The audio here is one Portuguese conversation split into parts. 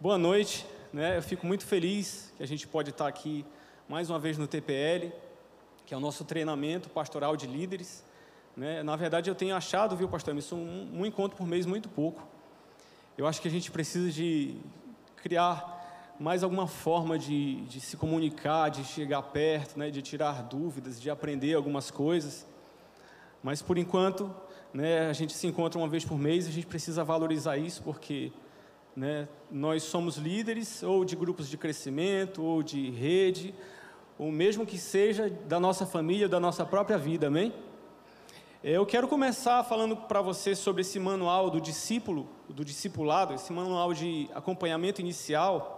Boa noite, né? Eu fico muito feliz que a gente pode estar aqui mais uma vez no TPL, que é o nosso treinamento pastoral de líderes. Né? Na verdade, eu tenho achado, viu, pastor, isso um, um encontro por mês muito pouco. Eu acho que a gente precisa de criar mais alguma forma de, de se comunicar, de chegar perto, né? de tirar dúvidas, de aprender algumas coisas. Mas por enquanto, né, a gente se encontra uma vez por mês e a gente precisa valorizar isso porque né? Nós somos líderes ou de grupos de crescimento, ou de rede, ou mesmo que seja da nossa família, da nossa própria vida, amém? Eu quero começar falando para você sobre esse manual do discípulo, do discipulado, esse manual de acompanhamento inicial.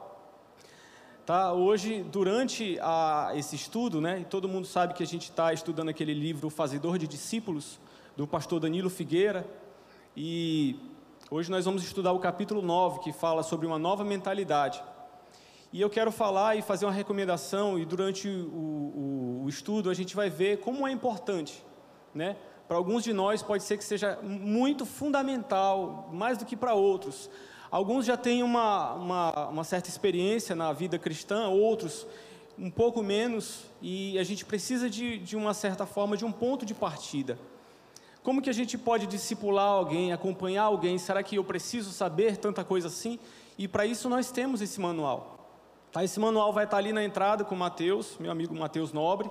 Tá? Hoje, durante a, esse estudo, né, todo mundo sabe que a gente está estudando aquele livro O Fazedor de Discípulos, do pastor Danilo Figueira, e Hoje nós vamos estudar o capítulo 9, que fala sobre uma nova mentalidade. E eu quero falar e fazer uma recomendação, e durante o, o, o estudo a gente vai ver como é importante. Né? Para alguns de nós pode ser que seja muito fundamental, mais do que para outros. Alguns já têm uma, uma, uma certa experiência na vida cristã, outros um pouco menos, e a gente precisa de, de uma certa forma de um ponto de partida. Como que a gente pode discipular alguém, acompanhar alguém? Será que eu preciso saber tanta coisa assim? E para isso nós temos esse manual. Tá? Esse manual vai estar ali na entrada com o Mateus, meu amigo Mateus Nobre.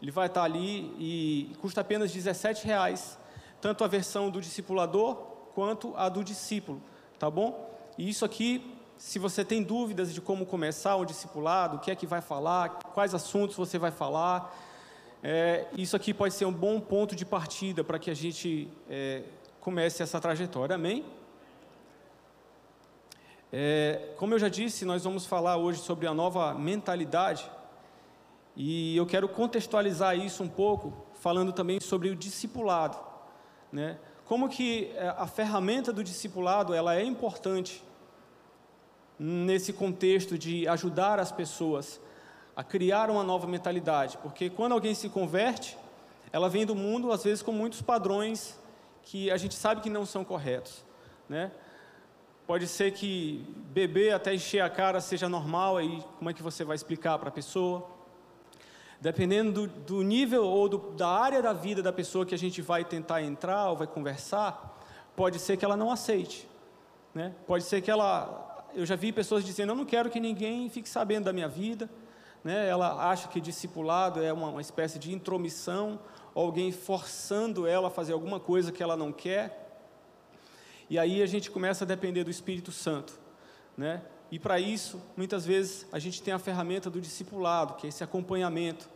Ele vai estar ali e custa apenas R$ reais, tanto a versão do discipulador quanto a do discípulo, tá bom? E isso aqui, se você tem dúvidas de como começar o discipulado, o que é que vai falar, quais assuntos você vai falar, é, isso aqui pode ser um bom ponto de partida para que a gente é, comece essa trajetória. Amém? É, como eu já disse, nós vamos falar hoje sobre a nova mentalidade e eu quero contextualizar isso um pouco, falando também sobre o discipulado, né? Como que é, a ferramenta do discipulado ela é importante nesse contexto de ajudar as pessoas a criar uma nova mentalidade, porque quando alguém se converte, ela vem do mundo às vezes com muitos padrões que a gente sabe que não são corretos, né? Pode ser que beber até encher a cara seja normal, aí como é que você vai explicar para a pessoa? Dependendo do, do nível ou do, da área da vida da pessoa que a gente vai tentar entrar ou vai conversar, pode ser que ela não aceite, né? Pode ser que ela, eu já vi pessoas dizendo, eu não quero que ninguém fique sabendo da minha vida, né? ela acha que discipulado é uma, uma espécie de intromissão, alguém forçando ela a fazer alguma coisa que ela não quer. E aí a gente começa a depender do Espírito Santo. Né? E para isso, muitas vezes, a gente tem a ferramenta do discipulado, que é esse acompanhamento.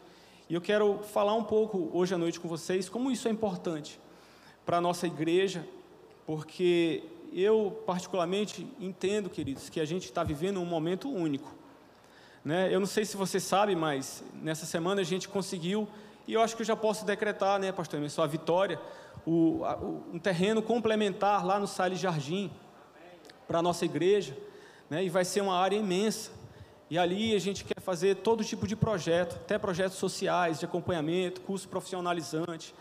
E eu quero falar um pouco hoje à noite com vocês como isso é importante para a nossa igreja, porque eu, particularmente, entendo, queridos, que a gente está vivendo um momento único. Né? Eu não sei se você sabe, mas nessa semana a gente conseguiu, e eu acho que eu já posso decretar, né, pastor Emerson, a vitória, o, a, o, um terreno complementar lá no Salles Jardim, para a nossa igreja, né, e vai ser uma área imensa. E ali a gente quer fazer todo tipo de projeto, até projetos sociais, de acompanhamento, curso profissionalizante,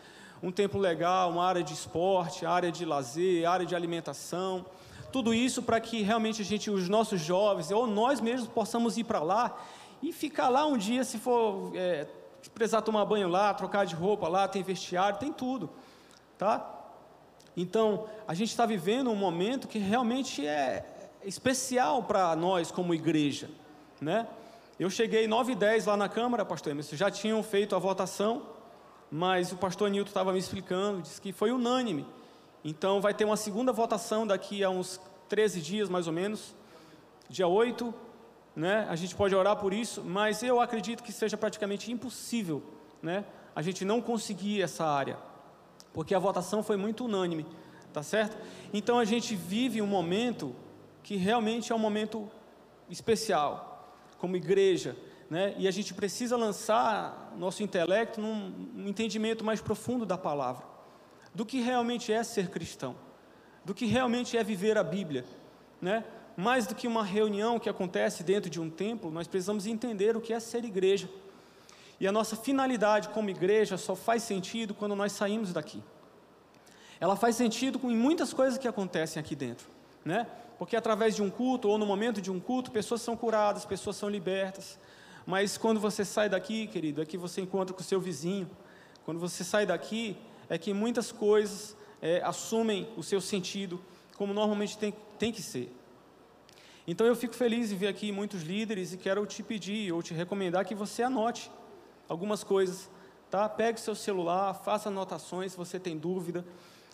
um templo legal, uma área de esporte, área de lazer, área de alimentação, tudo isso para que realmente a gente, os nossos jovens, ou nós mesmos possamos ir para lá e ficar lá um dia, se for é, precisar tomar banho lá, trocar de roupa lá, tem vestiário, tem tudo, tá? Então, a gente está vivendo um momento que realmente é especial para nós como igreja, né? Eu cheguei 9 e 10 lá na Câmara, pastor Emerson, já tinham feito a votação, mas o pastor Nilton estava me explicando, disse que foi unânime. Então vai ter uma segunda votação daqui a uns 13 dias mais ou menos, dia 8, né? A gente pode orar por isso, mas eu acredito que seja praticamente impossível, né? A gente não conseguir essa área, porque a votação foi muito unânime, tá certo? Então a gente vive um momento que realmente é um momento especial, como igreja, né? E a gente precisa lançar nosso intelecto num entendimento mais profundo da palavra do que realmente é ser cristão, do que realmente é viver a Bíblia, né? Mais do que uma reunião que acontece dentro de um templo, nós precisamos entender o que é ser igreja. E a nossa finalidade como igreja só faz sentido quando nós saímos daqui. Ela faz sentido com muitas coisas que acontecem aqui dentro, né? Porque através de um culto ou no momento de um culto, pessoas são curadas, pessoas são libertas. Mas quando você sai daqui, querido, é que você encontra com o seu vizinho. Quando você sai daqui, é que muitas coisas é, assumem o seu sentido, como normalmente tem, tem que ser. Então eu fico feliz em ver aqui muitos líderes e quero te pedir ou te recomendar que você anote algumas coisas, tá? Pegue seu celular, faça anotações se você tem dúvida.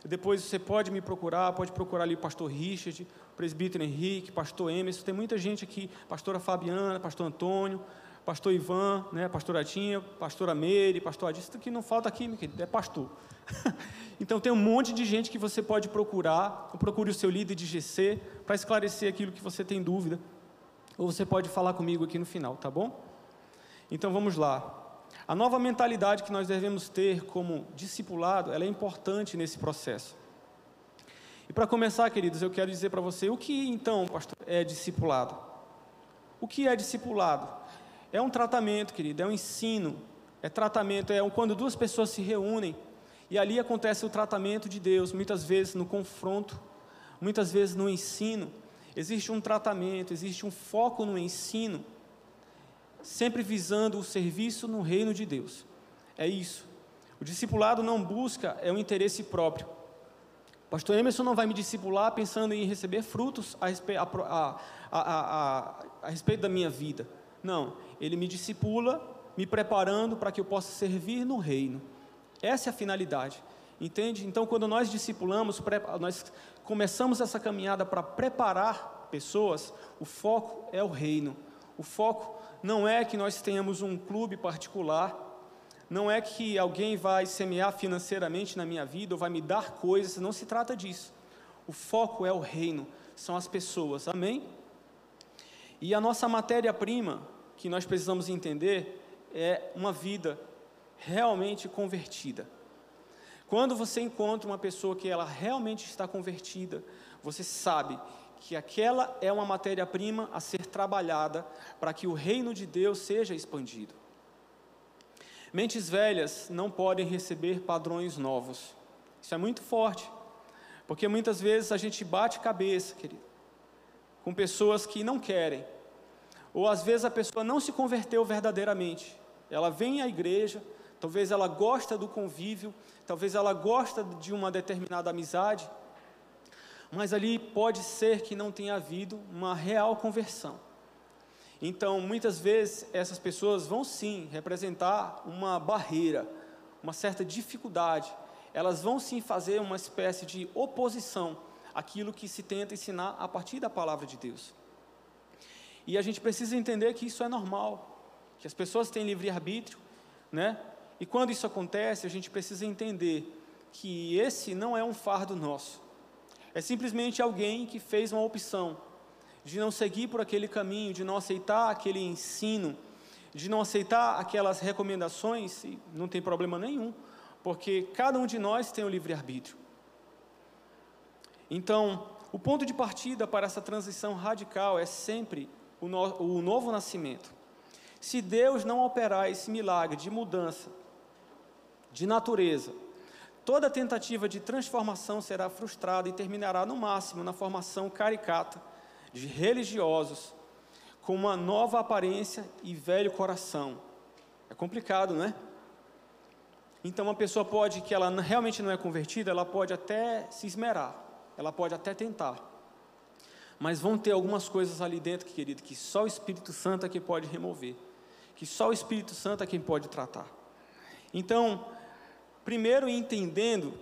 Depois você pode me procurar, pode procurar ali o pastor Richard, o presbítero Henrique, pastor Emerson, tem muita gente aqui, pastora Fabiana, pastor Antônio, pastor Ivan, né, pastora Tinha, pastora Meire, pastor Adista, que não falta aqui, meu querido, é pastor. então tem um monte de gente que você pode procurar, ou procure o seu líder de GC para esclarecer aquilo que você tem dúvida, ou você pode falar comigo aqui no final, tá bom? Então vamos lá. A nova mentalidade que nós devemos ter como discipulado, ela é importante nesse processo. E para começar, queridos, eu quero dizer para você o que então, pastor, é discipulado. O que é discipulado? É um tratamento, querido, é um ensino, é tratamento, é quando duas pessoas se reúnem e ali acontece o tratamento de Deus, muitas vezes no confronto, muitas vezes no ensino. Existe um tratamento, existe um foco no ensino sempre visando o serviço no reino de Deus. É isso. O discipulado não busca é um interesse próprio. Pastor Emerson não vai me discipular pensando em receber frutos a, a, a, a respeito da minha vida. Não, ele me discipula, me preparando para que eu possa servir no reino. Essa é a finalidade. Entende? Então, quando nós discipulamos, nós começamos essa caminhada para preparar pessoas, o foco é o reino. O foco não é que nós tenhamos um clube particular, não é que alguém vai semear financeiramente na minha vida ou vai me dar coisas, não se trata disso. O foco é o reino, são as pessoas, amém? E a nossa matéria-prima, que nós precisamos entender, é uma vida realmente convertida. Quando você encontra uma pessoa que ela realmente está convertida, você sabe que aquela é uma matéria-prima a ser trabalhada para que o reino de Deus seja expandido. Mentes velhas não podem receber padrões novos. Isso é muito forte, porque muitas vezes a gente bate cabeça, querido, com pessoas que não querem, ou às vezes a pessoa não se converteu verdadeiramente. Ela vem à igreja, talvez ela gosta do convívio, talvez ela gosta de uma determinada amizade, mas ali pode ser que não tenha havido uma real conversão. Então, muitas vezes, essas pessoas vão sim representar uma barreira, uma certa dificuldade, elas vão sim fazer uma espécie de oposição àquilo que se tenta ensinar a partir da palavra de Deus. E a gente precisa entender que isso é normal, que as pessoas têm livre-arbítrio, né? E quando isso acontece, a gente precisa entender que esse não é um fardo nosso, é simplesmente alguém que fez uma opção de não seguir por aquele caminho, de não aceitar aquele ensino, de não aceitar aquelas recomendações, e não tem problema nenhum, porque cada um de nós tem o livre-arbítrio. Então, o ponto de partida para essa transição radical é sempre o, no, o novo nascimento. Se Deus não operar esse milagre de mudança de natureza, Toda tentativa de transformação será frustrada e terminará no máximo na formação caricata de religiosos com uma nova aparência e velho coração. É complicado, não é? Então, uma pessoa pode, que ela realmente não é convertida, ela pode até se esmerar, ela pode até tentar. Mas vão ter algumas coisas ali dentro, querido, que só o Espírito Santo é que pode remover, que só o Espírito Santo é quem pode tratar. Então, Primeiro, entendendo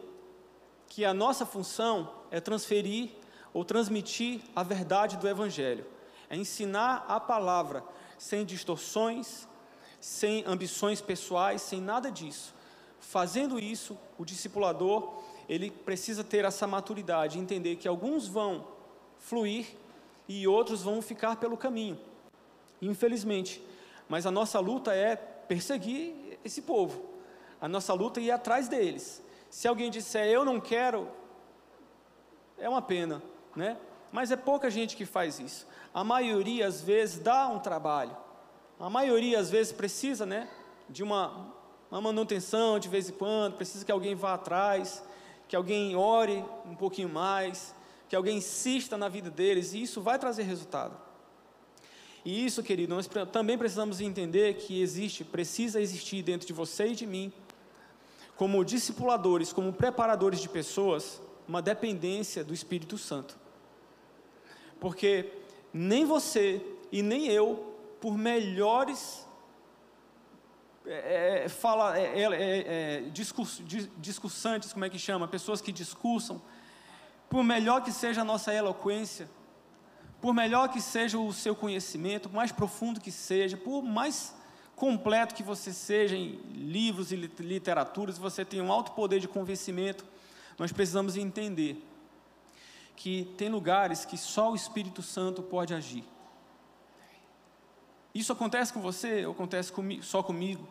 que a nossa função é transferir ou transmitir a verdade do Evangelho, é ensinar a palavra sem distorções, sem ambições pessoais, sem nada disso. Fazendo isso, o discipulador ele precisa ter essa maturidade, entender que alguns vão fluir e outros vão ficar pelo caminho. Infelizmente, mas a nossa luta é perseguir esse povo a nossa luta é ir atrás deles. Se alguém disser eu não quero, é uma pena, né? Mas é pouca gente que faz isso. A maioria às vezes dá um trabalho. A maioria às vezes precisa, né, de uma, uma manutenção de vez em quando, precisa que alguém vá atrás, que alguém ore um pouquinho mais, que que alguém insista na vida deles, e isso vai trazer resultado. E isso, querido, nós também precisamos entender que existe, precisa existir dentro de você e de mim, como discipuladores, como preparadores de pessoas, uma dependência do Espírito Santo. Porque nem você e nem eu, por melhores é, é fala, é, é, é discurso, discursantes, como é que chama? Pessoas que discursam, por melhor que seja a nossa eloquência, por melhor que seja o seu conhecimento, por mais profundo que seja, por mais completo que você seja em livros e literaturas, você tem um alto poder de convencimento, nós precisamos entender que tem lugares que só o Espírito Santo pode agir. Isso acontece com você ou acontece comigo, só comigo?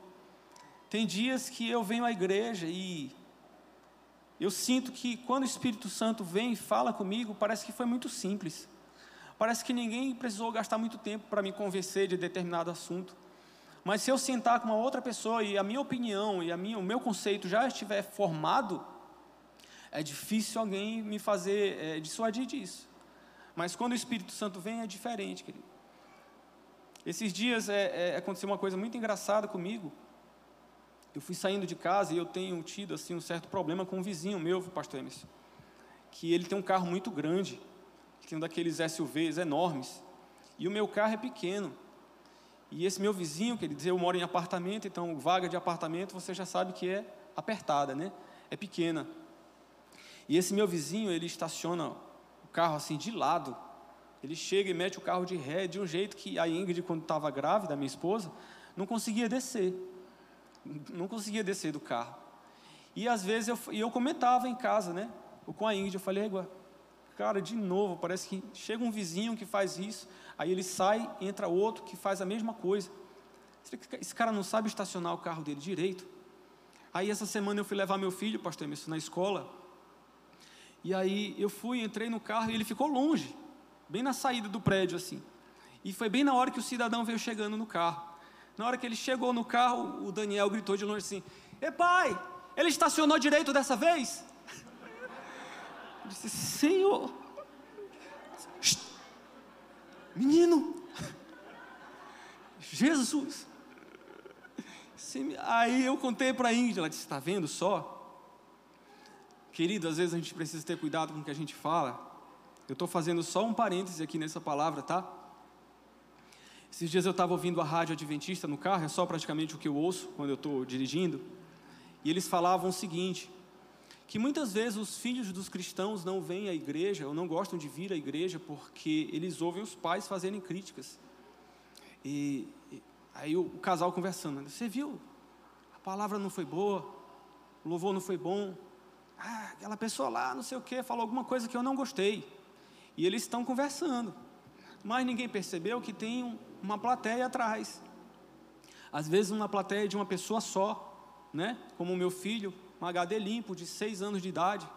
Tem dias que eu venho à igreja e eu sinto que quando o Espírito Santo vem e fala comigo, parece que foi muito simples. Parece que ninguém precisou gastar muito tempo para me convencer de determinado assunto. Mas se eu sentar com uma outra pessoa e a minha opinião e a minha, o meu conceito já estiver formado, é difícil alguém me fazer é, dissuadir disso. Mas quando o Espírito Santo vem, é diferente, querido. Esses dias é, é, aconteceu uma coisa muito engraçada comigo. Eu fui saindo de casa e eu tenho tido assim um certo problema com um vizinho meu, pastor Emerson, que ele tem um carro muito grande, tem um daqueles SUVs enormes, e o meu carro é pequeno. E esse meu vizinho, que ele diz, eu moro em apartamento, então vaga de apartamento você já sabe que é apertada, né? É pequena. E esse meu vizinho, ele estaciona o carro assim de lado ele chega e mete o carro de ré de um jeito que a Ingrid, quando estava grávida, minha esposa, não conseguia descer. Não conseguia descer do carro. E às vezes eu, eu comentava em casa, né? Com a Ingrid, eu falei, cara, de novo, parece que chega um vizinho que faz isso, aí ele sai, entra outro que faz a mesma coisa. Esse cara não sabe estacionar o carro dele direito. Aí essa semana eu fui levar meu filho, pastor Emerson, na escola. E aí eu fui, entrei no carro e ele ficou longe bem na saída do prédio assim. E foi bem na hora que o cidadão veio chegando no carro. Na hora que ele chegou no carro, o Daniel gritou de longe assim: "Ei, pai, ele estacionou direito dessa vez?" Eu disse: "Senhor, menino, Jesus." Aí eu contei para a Índia, ela disse: "Está vendo só?" Querido, às vezes a gente precisa ter cuidado com o que a gente fala, eu estou fazendo só um parêntese aqui nessa palavra, tá? Esses dias eu estava ouvindo a rádio adventista no carro, é só praticamente o que eu ouço quando eu estou dirigindo, e eles falavam o seguinte: que muitas vezes os filhos dos cristãos não vêm à igreja ou não gostam de vir à igreja porque eles ouvem os pais fazerem críticas. E, e aí o, o casal conversando, né? você viu? A palavra não foi boa, o louvor não foi bom. Ah, aquela pessoa lá, não sei o que, falou alguma coisa que eu não gostei. E eles estão conversando. Mas ninguém percebeu que tem uma plateia atrás. Às vezes uma plateia de uma pessoa só, né? Como o meu filho, um HD limpo de seis anos de idade,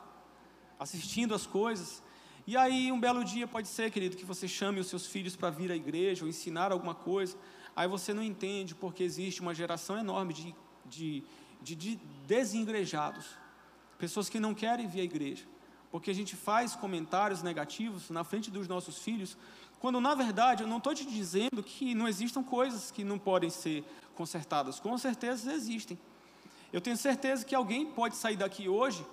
assistindo as coisas. E aí um belo dia pode ser, querido, que você chame os seus filhos para vir à igreja ou ensinar alguma coisa. Aí você não entende porque existe uma geração enorme de, de, de, de desengrejados, pessoas que não querem vir à igreja porque a gente faz comentários negativos na frente dos nossos filhos, quando na verdade eu não estou te dizendo que não existam coisas que não podem ser consertadas, com certeza existem. Eu tenho certeza que alguém pode sair daqui hoje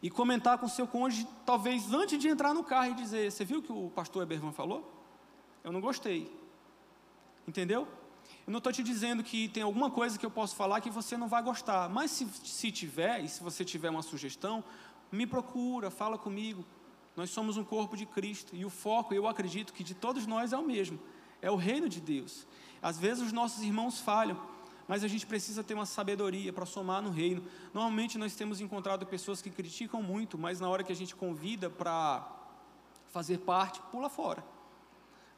e comentar com seu cônjuge, talvez antes de entrar no carro e dizer: Você viu o que o pastor Eberman falou? Eu não gostei. Entendeu? Eu não estou te dizendo que tem alguma coisa que eu posso falar que você não vai gostar, mas se, se tiver, e se você tiver uma sugestão, me procura, fala comigo. Nós somos um corpo de Cristo e o foco, eu acredito que de todos nós é o mesmo, é o reino de Deus. Às vezes os nossos irmãos falham, mas a gente precisa ter uma sabedoria para somar no reino. Normalmente nós temos encontrado pessoas que criticam muito, mas na hora que a gente convida para fazer parte, pula fora.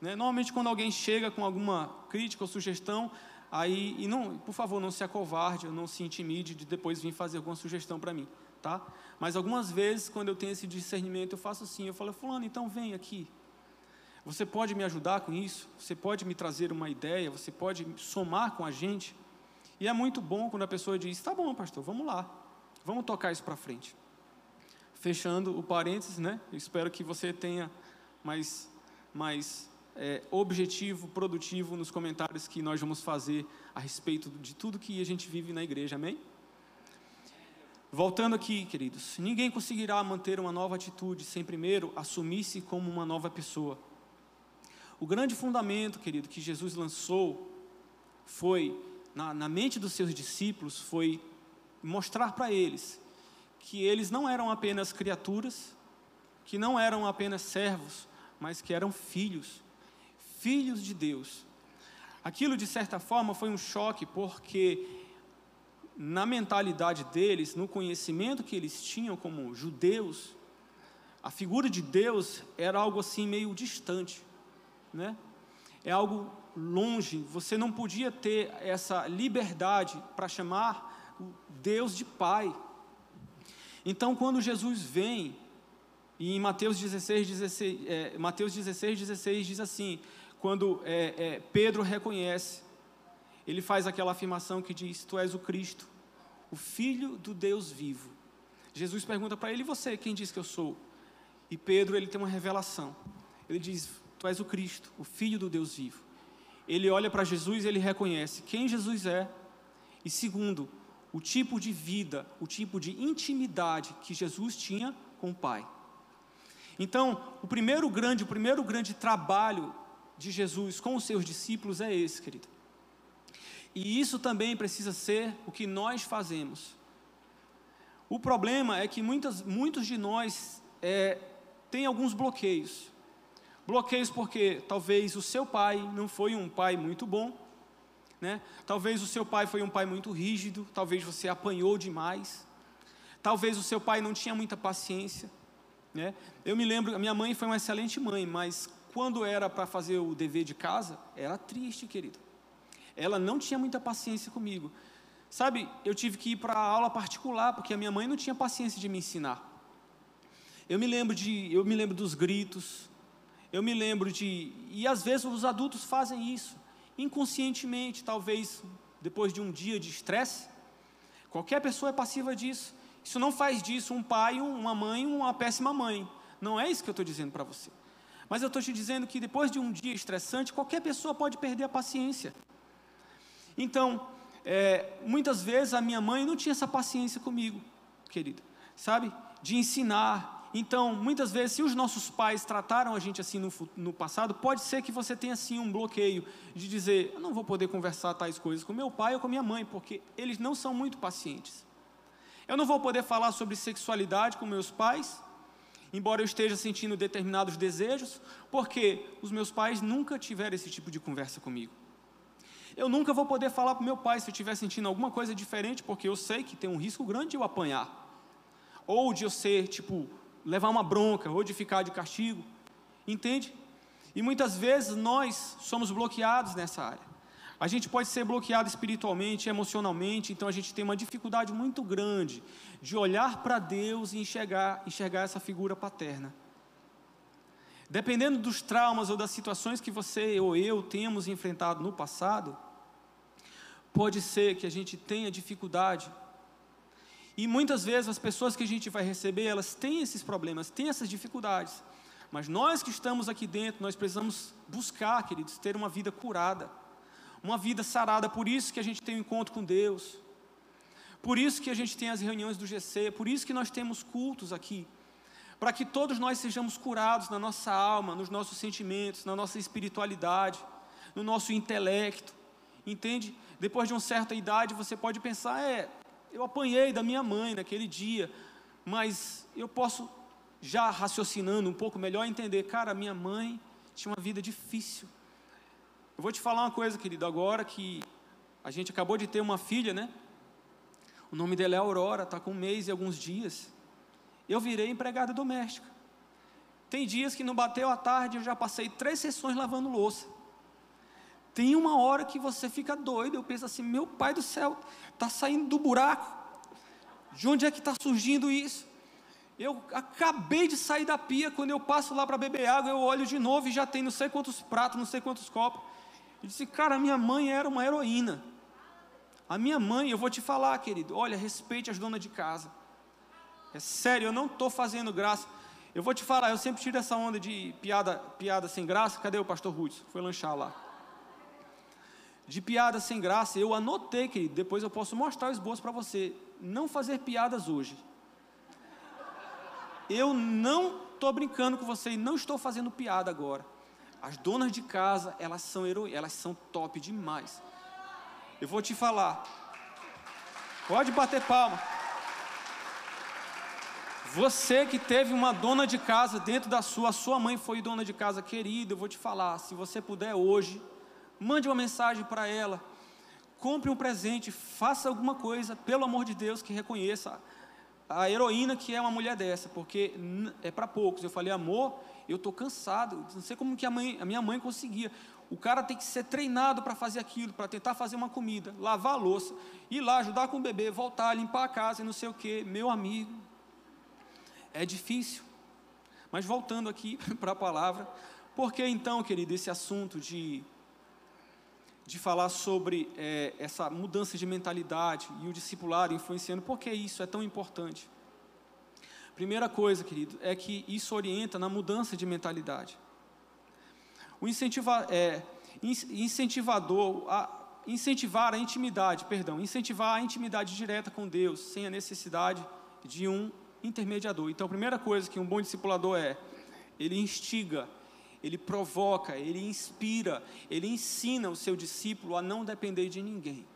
Né? Normalmente quando alguém chega com alguma crítica ou sugestão, aí, e não, por favor, não se acovarde, não se intimide de depois vir fazer alguma sugestão para mim tá? Mas algumas vezes, quando eu tenho esse discernimento, eu faço assim, eu falo, fulano, então vem aqui. Você pode me ajudar com isso? Você pode me trazer uma ideia? Você pode somar com a gente? E é muito bom quando a pessoa diz, tá bom, pastor, vamos lá. Vamos tocar isso para frente. fechando o parênteses, né? Espero que você tenha mais, mais é, objetivo, produtivo nos comentários que nós vamos fazer a respeito de tudo que a gente vive na igreja, amém? Voltando aqui, queridos, ninguém conseguirá manter uma nova atitude sem primeiro assumir-se como uma nova pessoa. O grande fundamento, querido, que Jesus lançou foi, na, na mente dos seus discípulos, foi mostrar para eles que eles não eram apenas criaturas, que não eram apenas servos, mas que eram filhos, filhos de Deus. Aquilo, de certa forma, foi um choque, porque na mentalidade deles, no conhecimento que eles tinham como judeus, a figura de Deus era algo assim meio distante, né? É algo longe, você não podia ter essa liberdade para chamar o Deus de Pai. Então, quando Jesus vem, e em Mateus 16, 16, é, Mateus 16, 16 diz assim: quando é, é, Pedro reconhece, ele faz aquela afirmação que diz: Tu és o Cristo, o Filho do Deus vivo. Jesus pergunta para ele: você, quem diz que eu sou? E Pedro, ele tem uma revelação. Ele diz: Tu és o Cristo, o Filho do Deus vivo. Ele olha para Jesus e ele reconhece quem Jesus é. E segundo, o tipo de vida, o tipo de intimidade que Jesus tinha com o Pai. Então, o primeiro grande, o primeiro grande trabalho de Jesus com os seus discípulos é esse, querido. E isso também precisa ser o que nós fazemos. O problema é que muitas, muitos de nós é, têm alguns bloqueios. Bloqueios porque talvez o seu pai não foi um pai muito bom, né? talvez o seu pai foi um pai muito rígido, talvez você apanhou demais, talvez o seu pai não tinha muita paciência. Né? Eu me lembro, a minha mãe foi uma excelente mãe, mas quando era para fazer o dever de casa, era triste, querido ela não tinha muita paciência comigo. Sabe, eu tive que ir para aula particular, porque a minha mãe não tinha paciência de me ensinar. Eu me lembro de, eu me lembro dos gritos, eu me lembro de, e às vezes os adultos fazem isso, inconscientemente, talvez depois de um dia de estresse. Qualquer pessoa é passiva disso. Isso não faz disso um pai, uma mãe, uma péssima mãe. Não é isso que eu estou dizendo para você. Mas eu estou te dizendo que depois de um dia estressante, qualquer pessoa pode perder a paciência. Então, é, muitas vezes a minha mãe não tinha essa paciência comigo, querida, sabe? De ensinar. Então, muitas vezes, se os nossos pais trataram a gente assim no, no passado, pode ser que você tenha assim um bloqueio de dizer: eu não vou poder conversar tais coisas com meu pai ou com minha mãe, porque eles não são muito pacientes. Eu não vou poder falar sobre sexualidade com meus pais, embora eu esteja sentindo determinados desejos, porque os meus pais nunca tiveram esse tipo de conversa comigo. Eu nunca vou poder falar para meu pai se eu estiver sentindo alguma coisa diferente, porque eu sei que tem um risco grande de eu apanhar. Ou de eu ser, tipo, levar uma bronca, ou de ficar de castigo. Entende? E muitas vezes nós somos bloqueados nessa área. A gente pode ser bloqueado espiritualmente, emocionalmente, então a gente tem uma dificuldade muito grande de olhar para Deus e enxergar, enxergar essa figura paterna. Dependendo dos traumas ou das situações que você ou eu temos enfrentado no passado, pode ser que a gente tenha dificuldade. E muitas vezes as pessoas que a gente vai receber, elas têm esses problemas, têm essas dificuldades. Mas nós que estamos aqui dentro, nós precisamos buscar, queridos, ter uma vida curada, uma vida sarada. Por isso que a gente tem um encontro com Deus. Por isso que a gente tem as reuniões do GC, por isso que nós temos cultos aqui para que todos nós sejamos curados na nossa alma, nos nossos sentimentos, na nossa espiritualidade, no nosso intelecto. Entende? Depois de uma certa idade, você pode pensar: é, eu apanhei da minha mãe naquele dia, mas eu posso, já raciocinando um pouco melhor, entender: cara, minha mãe tinha uma vida difícil. Eu vou te falar uma coisa, querido, agora que a gente acabou de ter uma filha, né? O nome dela é Aurora, está com um mês e alguns dias eu virei empregada doméstica. Tem dias que não bateu a tarde, eu já passei três sessões lavando louça. Tem uma hora que você fica doido, eu penso assim, meu pai do céu, está saindo do buraco. De onde é que está surgindo isso? Eu acabei de sair da pia, quando eu passo lá para beber água, eu olho de novo e já tem não sei quantos pratos, não sei quantos copos. Eu disse, cara, minha mãe era uma heroína. A minha mãe, eu vou te falar, querido, olha, respeite as donas de casa. É sério, eu não estou fazendo graça. Eu vou te falar, eu sempre tiro essa onda de piada, piada sem graça. Cadê o pastor Rudes? Foi lanchar lá. De piada sem graça, eu anotei, querido. Depois eu posso mostrar o esboço para você. Não fazer piadas hoje. Eu não estou brincando com você e não estou fazendo piada agora. As donas de casa, elas são heroínas, elas são top demais. Eu vou te falar. Pode bater palma. Você que teve uma dona de casa dentro da sua, sua mãe foi dona de casa querida, eu vou te falar, se você puder hoje, mande uma mensagem para ela, compre um presente, faça alguma coisa, pelo amor de Deus, que reconheça a heroína que é uma mulher dessa, porque é para poucos. Eu falei, amor, eu estou cansado, não sei como que a, mãe, a minha mãe conseguia. O cara tem que ser treinado para fazer aquilo, para tentar fazer uma comida, lavar a louça, ir lá, ajudar com o bebê, voltar, limpar a casa e não sei o quê. Meu amigo, é difícil. Mas voltando aqui para a palavra, por que então, querido, esse assunto de, de falar sobre é, essa mudança de mentalidade e o discipulado influenciando, por que isso é tão importante? Primeira coisa, querido, é que isso orienta na mudança de mentalidade. O incentiva, é, incentivador, a, incentivar a intimidade, perdão, incentivar a intimidade direta com Deus, sem a necessidade de um intermediador. Então, a primeira coisa que um bom discipulador é, ele instiga, ele provoca, ele inspira, ele ensina o seu discípulo a não depender de ninguém.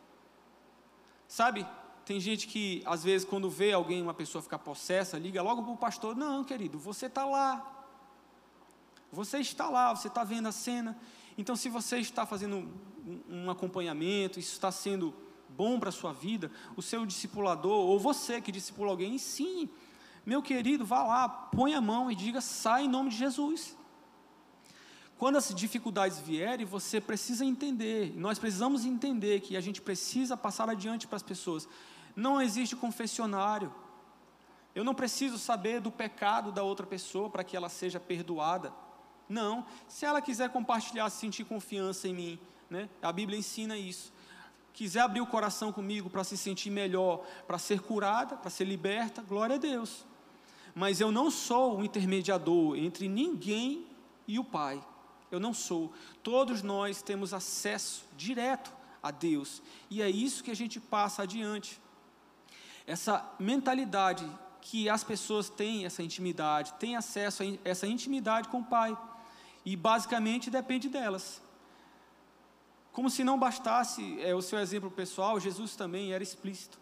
Sabe, tem gente que, às vezes, quando vê alguém, uma pessoa ficar possessa, liga logo para o pastor: Não, querido, você está lá. Você está lá, você está vendo a cena. Então, se você está fazendo um, acompanhamento, isso está sendo bom para a sua vida, o seu discipulador, ou você que discipula alguém, ensine meu querido, vá lá, põe a mão e diga: sai em nome de Jesus. Quando as dificuldades vierem, você precisa entender, nós precisamos entender que a gente precisa passar adiante para as pessoas. Não existe confessionário. Eu não preciso saber do pecado da outra pessoa para que ela seja perdoada. Não, se ela quiser compartilhar, sentir confiança em mim, né? a Bíblia ensina isso. Quiser abrir o coração comigo para se sentir melhor, para ser curada, para ser liberta, glória a Deus mas eu não sou o intermediador entre ninguém e o Pai. Eu não sou. Todos nós temos acesso direto a Deus, e é isso que a gente passa adiante. Essa mentalidade que as pessoas têm essa intimidade, têm acesso a essa intimidade com o Pai, e basicamente depende delas. Como se não bastasse é, o seu exemplo pessoal, Jesus também era explícito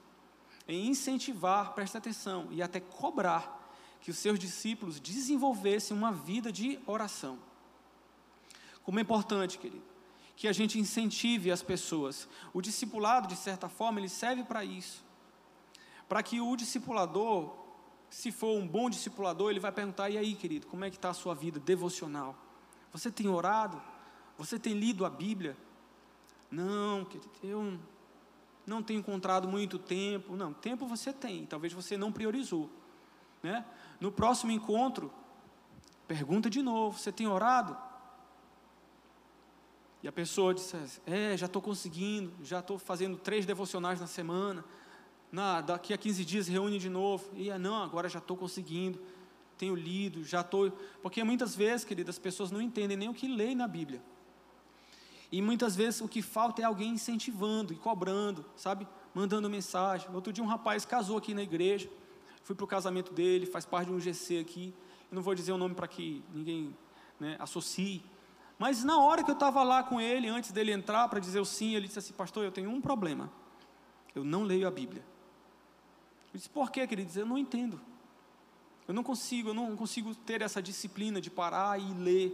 em incentivar, presta atenção, e até cobrar que os seus discípulos desenvolvessem uma vida de oração. Como é importante, querido, que a gente incentive as pessoas. O discipulado, de certa forma, ele serve para isso. Para que o discipulador, se for um bom discipulador, ele vai perguntar: e aí, querido, como é que está a sua vida devocional? Você tem orado? Você tem lido a Bíblia? Não, querido, eu não tenho encontrado muito tempo. Não, tempo você tem, talvez você não priorizou. Né? No próximo encontro, pergunta de novo: Você tem orado? E a pessoa disse: É, já estou conseguindo, já estou fazendo três devocionais na semana. Na, daqui a 15 dias reúne de novo. E ah, não, agora já estou conseguindo. Tenho lido, já estou. Porque muitas vezes, queridas, as pessoas não entendem nem o que leem na Bíblia. E muitas vezes o que falta é alguém incentivando e cobrando, sabe? Mandando mensagem. Outro dia um rapaz casou aqui na igreja fui para o casamento dele, faz parte de um GC aqui. Eu não vou dizer o nome para que ninguém né, associe. Mas na hora que eu estava lá com ele, antes dele entrar para dizer o sim, ele disse assim: Pastor, eu tenho um problema. Eu não leio a Bíblia. Eu disse: Por quê, querido? Eu não entendo. Eu não consigo, eu não consigo ter essa disciplina de parar e ler.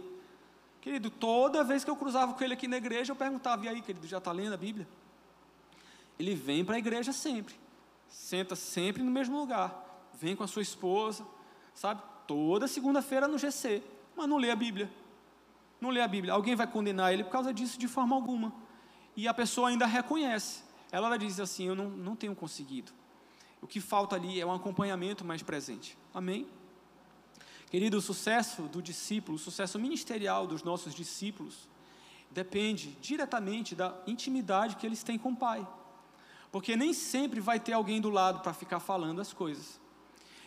Querido, toda vez que eu cruzava com ele aqui na igreja, eu perguntava: E aí, querido, já está lendo a Bíblia? Ele vem para a igreja sempre, senta sempre no mesmo lugar vem com a sua esposa, sabe? Toda segunda-feira no GC, mas não lê a Bíblia. Não lê a Bíblia. Alguém vai condenar ele por causa disso de forma alguma. E a pessoa ainda reconhece. Ela diz assim: Eu não, não tenho conseguido. O que falta ali é um acompanhamento mais presente. Amém? Querido, o sucesso do discípulo, o sucesso ministerial dos nossos discípulos, depende diretamente da intimidade que eles têm com o Pai. Porque nem sempre vai ter alguém do lado para ficar falando as coisas.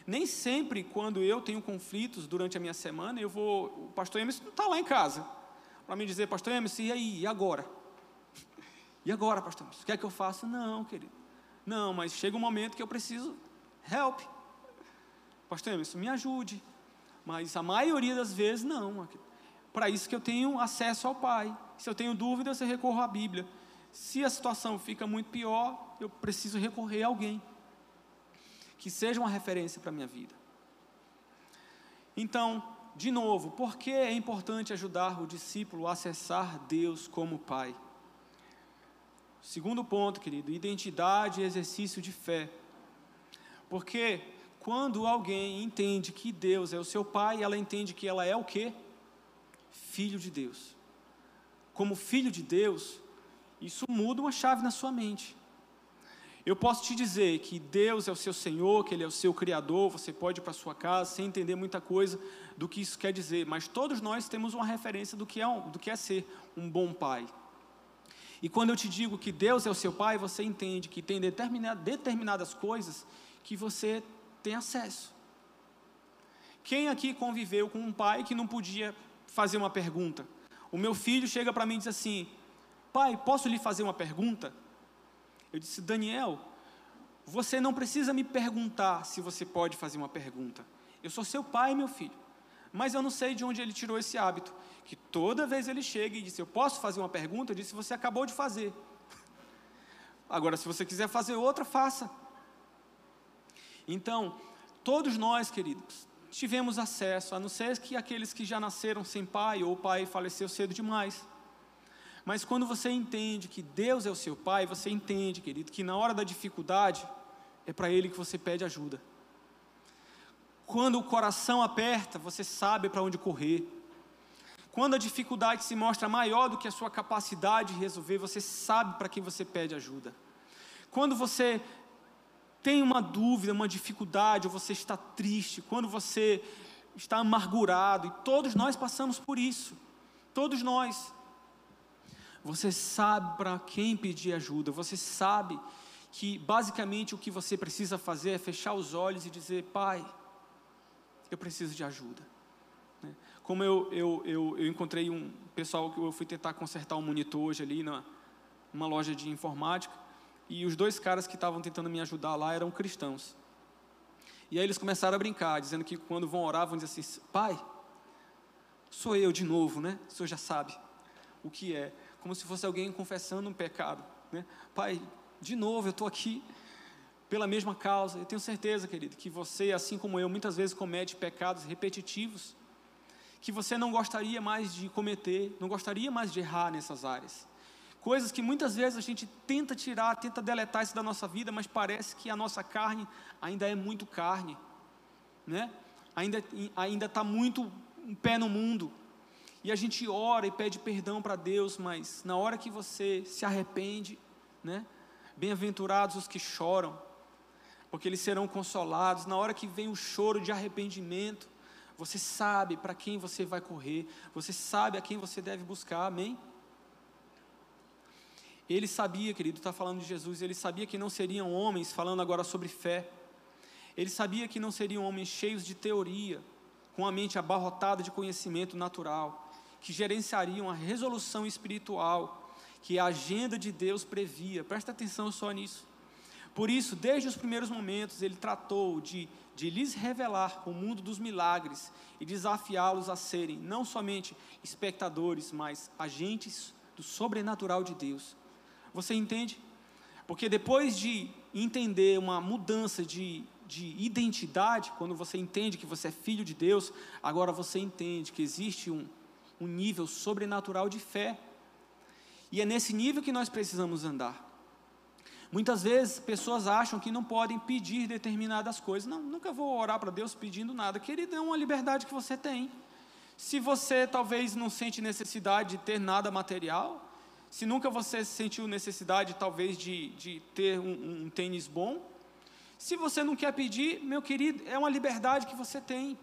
Nem sempre, quando eu tenho conflitos durante a minha semana, eu vou. O pastor Emerson não está lá em casa para me dizer, pastor Emerson, e aí, e agora? E agora, pastor Emerson, o que é que eu faço? Não, querido. Não, mas chega um momento que eu preciso help. Pastor Emerson, me ajude. Mas a maioria das vezes, não. Para isso que eu tenho acesso ao Pai. Se eu tenho dúvidas, eu recorro à Bíblia. Se a situação fica muito pior, eu preciso recorrer a alguém que seja uma referência para a minha vida. Então, de novo, por que é importante ajudar o discípulo a acessar Deus como Pai? Segundo ponto, querido, identidade e exercício de fé. Porque quando alguém entende que Deus é o seu pai, ela entende que ela é o quê? Filho de Deus. Como filho de Deus, isso muda uma chave na sua mente. Eu posso te dizer que Deus é o seu Senhor, que Ele é o seu Criador, você pode ir para sua casa sem entender muita coisa do que isso quer dizer, mas todos nós temos uma referência do que é, do que é ser um bom pai. E quando eu te digo que Deus é o seu pai, você entende que tem determinadas coisas que você tem acesso. Quem aqui conviveu com um pai que não podia fazer uma pergunta? O meu filho chega para mim e diz assim: Pai, posso lhe fazer uma pergunta? Eu disse, Daniel, você não precisa me perguntar se você pode fazer uma pergunta. Eu sou seu pai, meu filho. Mas eu não sei de onde ele tirou esse hábito. Que toda vez ele chega e diz, eu posso fazer uma pergunta? Eu disse, você acabou de fazer. Agora, se você quiser fazer outra, faça. Então, todos nós, queridos, tivemos acesso, a não ser que aqueles que já nasceram sem pai ou o pai faleceu cedo demais. Mas quando você entende que Deus é o seu Pai, você entende, querido, que na hora da dificuldade é para Ele que você pede ajuda. Quando o coração aperta, você sabe para onde correr. Quando a dificuldade se mostra maior do que a sua capacidade de resolver, você sabe para quem você pede ajuda. Quando você tem uma dúvida, uma dificuldade, ou você está triste, quando você está amargurado, e todos nós passamos por isso, todos nós. Você sabe para quem pedir ajuda, você sabe que basicamente o que você precisa fazer é fechar os olhos e dizer: Pai, eu preciso de ajuda. Né? Como eu, eu, eu, eu encontrei um pessoal que eu fui tentar consertar um monitor hoje ali na, numa loja de informática, e os dois caras que estavam tentando me ajudar lá eram cristãos. E aí eles começaram a brincar, dizendo que quando vão orar, vão dizer assim: Pai, sou eu de novo, né? O senhor já sabe o que é como se fosse alguém confessando um pecado. Né? Pai, de novo eu estou aqui pela mesma causa. Eu tenho certeza, querido, que você, assim como eu, muitas vezes comete pecados repetitivos que você não gostaria mais de cometer, não gostaria mais de errar nessas áreas. Coisas que muitas vezes a gente tenta tirar, tenta deletar isso da nossa vida, mas parece que a nossa carne ainda é muito carne, né? Ainda ainda está muito um pé no mundo. E a gente ora e pede perdão para Deus, mas na hora que você se arrepende, né? Bem-aventurados os que choram, porque eles serão consolados. Na hora que vem o choro de arrependimento, você sabe para quem você vai correr, você sabe a quem você deve buscar, amém? Ele sabia, querido, está falando de Jesus, ele sabia que não seriam homens, falando agora sobre fé, ele sabia que não seriam homens cheios de teoria, com a mente abarrotada de conhecimento natural, que gerenciariam a resolução espiritual que a agenda de Deus previa. Presta atenção só nisso. Por isso, desde os primeiros momentos, ele tratou de, de lhes revelar o mundo dos milagres e desafiá-los a serem não somente espectadores, mas agentes do sobrenatural de Deus. Você entende? Porque depois de entender uma mudança de, de identidade, quando você entende que você é filho de Deus, agora você entende que existe um, um nível sobrenatural de fé. E é nesse nível que nós precisamos andar. Muitas vezes pessoas acham que não podem pedir determinadas coisas. Não, nunca vou orar para Deus pedindo nada. Querido, é uma liberdade que você tem. Se você talvez não sente necessidade de ter nada material, se nunca você sentiu necessidade talvez de, de ter um, um tênis bom, se você não quer pedir, meu querido, é uma liberdade que você tem.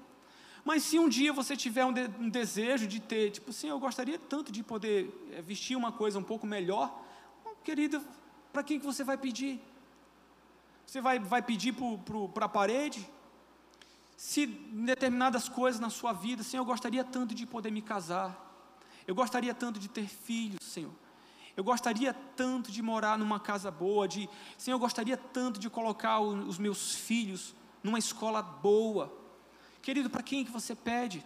Mas se um dia você tiver um, de, um desejo de ter, tipo assim, eu gostaria tanto de poder é, vestir uma coisa um pouco melhor, oh, querida, para quem que você vai pedir? Você vai, vai pedir para a parede? se determinadas coisas na sua vida, Senhor, eu gostaria tanto de poder me casar, eu gostaria tanto de ter filhos, Senhor. Eu gostaria tanto de morar numa casa boa, de, Senhor, eu gostaria tanto de colocar os meus filhos numa escola boa. Querido, para quem que você pede?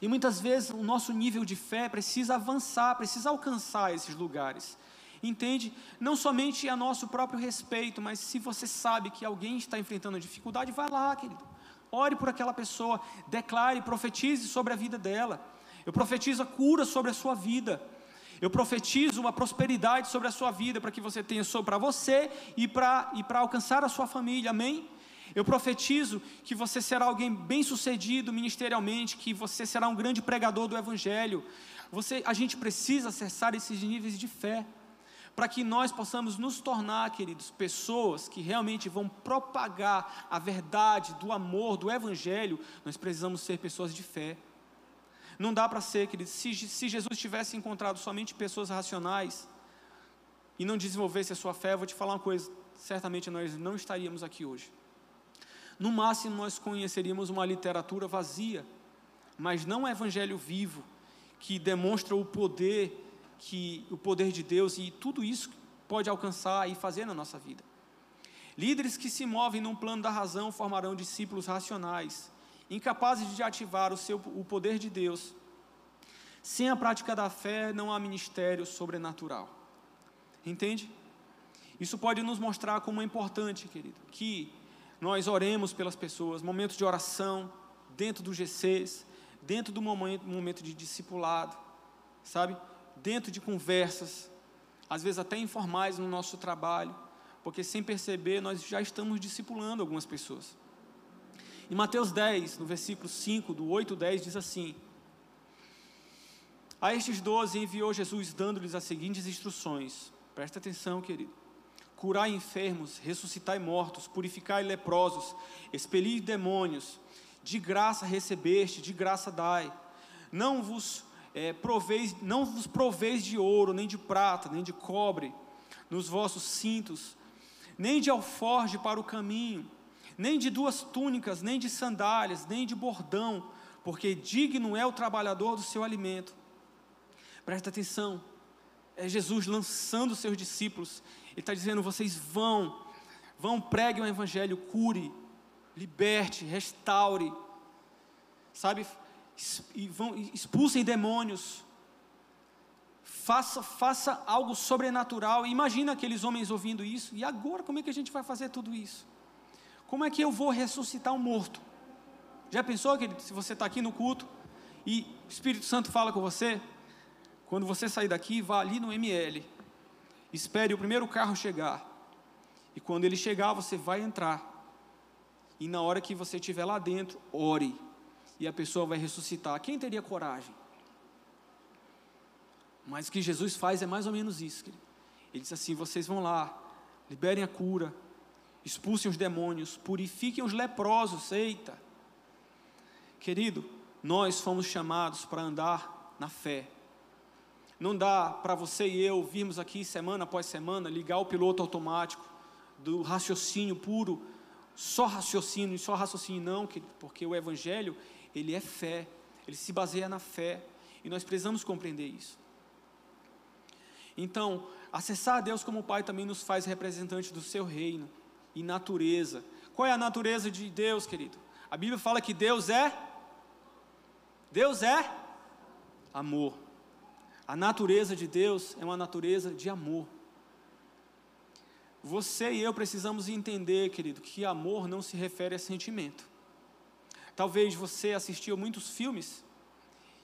E muitas vezes o nosso nível de fé precisa avançar, precisa alcançar esses lugares. Entende? Não somente a nosso próprio respeito, mas se você sabe que alguém está enfrentando dificuldade, vai lá, querido. Ore por aquela pessoa, declare, profetize sobre a vida dela. Eu profetizo a cura sobre a sua vida. Eu profetizo uma prosperidade sobre a sua vida para que você tenha para você e para e para alcançar a sua família. Amém? Eu profetizo que você será alguém bem-sucedido ministerialmente, que você será um grande pregador do evangelho. Você, a gente precisa acessar esses níveis de fé para que nós possamos nos tornar, queridos, pessoas que realmente vão propagar a verdade do amor, do Evangelho, nós precisamos ser pessoas de fé. Não dá para ser, queridos, se, se Jesus tivesse encontrado somente pessoas racionais e não desenvolvesse a sua fé, eu vou te falar uma coisa, certamente nós não estaríamos aqui hoje. No máximo, nós conheceríamos uma literatura vazia, mas não um evangelho vivo, que demonstra o poder que o poder de Deus e tudo isso pode alcançar e fazer na nossa vida. Líderes que se movem num plano da razão formarão discípulos racionais, incapazes de ativar o, seu, o poder de Deus. Sem a prática da fé, não há ministério sobrenatural. Entende? Isso pode nos mostrar como é importante, querido, que nós oremos pelas pessoas, momentos de oração, dentro do GCs, dentro do momento, momento de discipulado, sabe? dentro de conversas, às vezes até informais no nosso trabalho, porque sem perceber nós já estamos discipulando algumas pessoas. Em Mateus 10, no versículo 5, do 8 10, diz assim: A estes doze enviou Jesus, dando-lhes as seguintes instruções. Presta atenção, querido. Curai enfermos, ressuscitai mortos, purificai leprosos, expelir demônios. De graça recebeste, de graça dai. Não vos é, proveis, não vos proveis de ouro, nem de prata, nem de cobre nos vossos cintos, nem de alforge para o caminho, nem de duas túnicas, nem de sandálias, nem de bordão, porque digno é o trabalhador do seu alimento. Presta atenção, é Jesus lançando seus discípulos, Ele está dizendo: vocês vão, vão, preguem o Evangelho, cure, liberte, restaure, sabe, e vão, expulsem demônios, faça, faça algo sobrenatural. Imagina aqueles homens ouvindo isso, e agora como é que a gente vai fazer tudo isso? Como é que eu vou ressuscitar um morto? Já pensou que se você está aqui no culto e o Espírito Santo fala com você? Quando você sair daqui, vá ali no ML, espere o primeiro carro chegar, e quando ele chegar, você vai entrar, e na hora que você estiver lá dentro, ore e a pessoa vai ressuscitar. Quem teria coragem? Mas o que Jesus faz é mais ou menos isso. Ele diz assim: vocês vão lá, liberem a cura, expulsem os demônios, purifiquem os leprosos. Eita! Querido, nós fomos chamados para andar na fé. Não dá para você e eu virmos aqui semana após semana, ligar o piloto automático do raciocínio puro, só raciocínio e só raciocínio, não, porque o Evangelho ele é fé, ele se baseia na fé, e nós precisamos compreender isso. Então, acessar a Deus como Pai também nos faz representantes do seu reino e natureza. Qual é a natureza de Deus, querido? A Bíblia fala que Deus é Deus é amor. A natureza de Deus é uma natureza de amor. Você e eu precisamos entender, querido, que amor não se refere a sentimento. Talvez você assistiu muitos filmes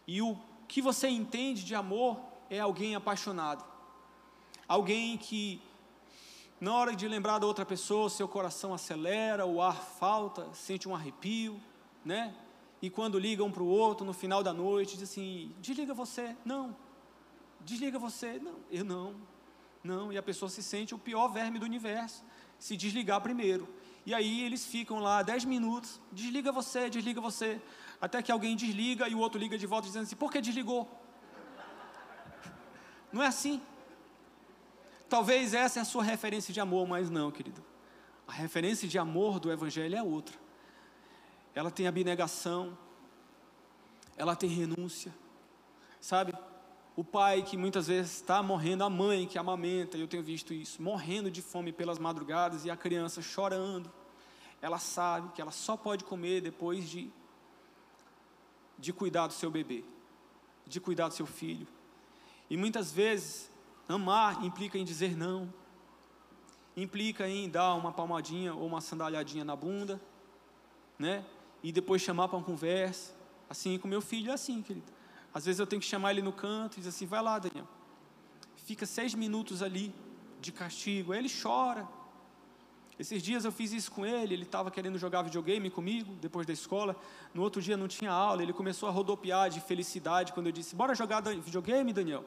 e o que você entende de amor é alguém apaixonado. Alguém que, na hora de lembrar da outra pessoa, seu coração acelera, o ar falta, sente um arrepio, né? E quando liga um para o outro no final da noite, diz assim: desliga você, não, desliga você, não, eu não, não. E a pessoa se sente o pior verme do universo, se desligar primeiro. E aí eles ficam lá 10 minutos, desliga você, desliga você, até que alguém desliga e o outro liga de volta dizendo assim: por que desligou? Não é assim. Talvez essa é a sua referência de amor, mas não, querido. A referência de amor do Evangelho é outra. ela tem abnegação, ela tem renúncia, sabe? O pai que muitas vezes está morrendo, a mãe que amamenta, eu tenho visto isso, morrendo de fome pelas madrugadas e a criança chorando. Ela sabe que ela só pode comer depois de, de cuidar do seu bebê, de cuidar do seu filho. E muitas vezes, amar implica em dizer não, implica em dar uma palmadinha ou uma sandalhadinha na bunda, né? E depois chamar para uma conversa. Assim, com meu filho é assim, querido. Às vezes eu tenho que chamar ele no canto e dizer assim: vai lá, Daniel. Fica seis minutos ali de castigo. Aí ele chora. Esses dias eu fiz isso com ele. Ele estava querendo jogar videogame comigo depois da escola. No outro dia não tinha aula. Ele começou a rodopiar de felicidade quando eu disse: bora jogar videogame, Daniel.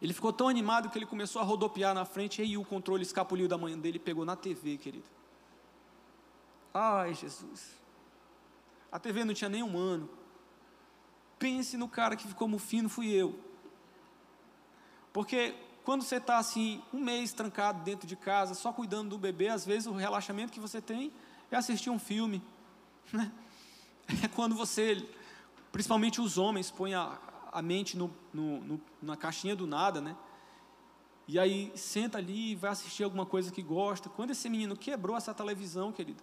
Ele ficou tão animado que ele começou a rodopiar na frente. E o controle escapuliu da manhã dele e pegou na TV, querido. Ai, Jesus. A TV não tinha nem um ano. Pense no cara que ficou mufino, fui eu. Porque quando você está assim, um mês trancado dentro de casa, só cuidando do bebê, às vezes o relaxamento que você tem é assistir um filme. Né? É quando você, principalmente os homens, põem a, a mente no, no, no, na caixinha do nada, né? E aí senta ali e vai assistir alguma coisa que gosta. Quando esse menino quebrou essa televisão, querido,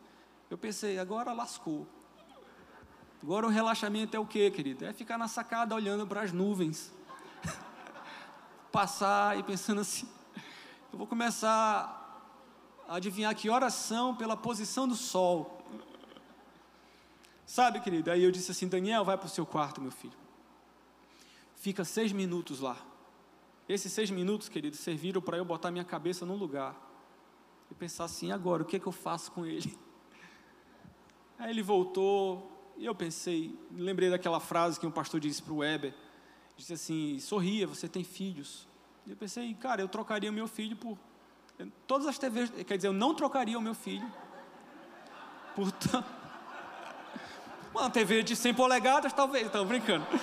eu pensei, agora lascou. Agora o relaxamento é o que, querido? É ficar na sacada olhando para as nuvens. Passar e pensando assim, eu vou começar a adivinhar que horas são pela posição do sol. Sabe, querido? Aí eu disse assim, Daniel, vai para o seu quarto, meu filho. Fica seis minutos lá. Esses seis minutos, querido, serviram para eu botar minha cabeça num lugar. E pensar assim, agora, o que, é que eu faço com ele? Aí ele voltou, e eu pensei, lembrei daquela frase que um pastor disse para o Weber, disse assim, sorria, você tem filhos. E eu pensei, cara, eu trocaria o meu filho por todas as TVs, quer dizer, eu não trocaria o meu filho por uma TV de 100 polegadas, talvez, estou brincando.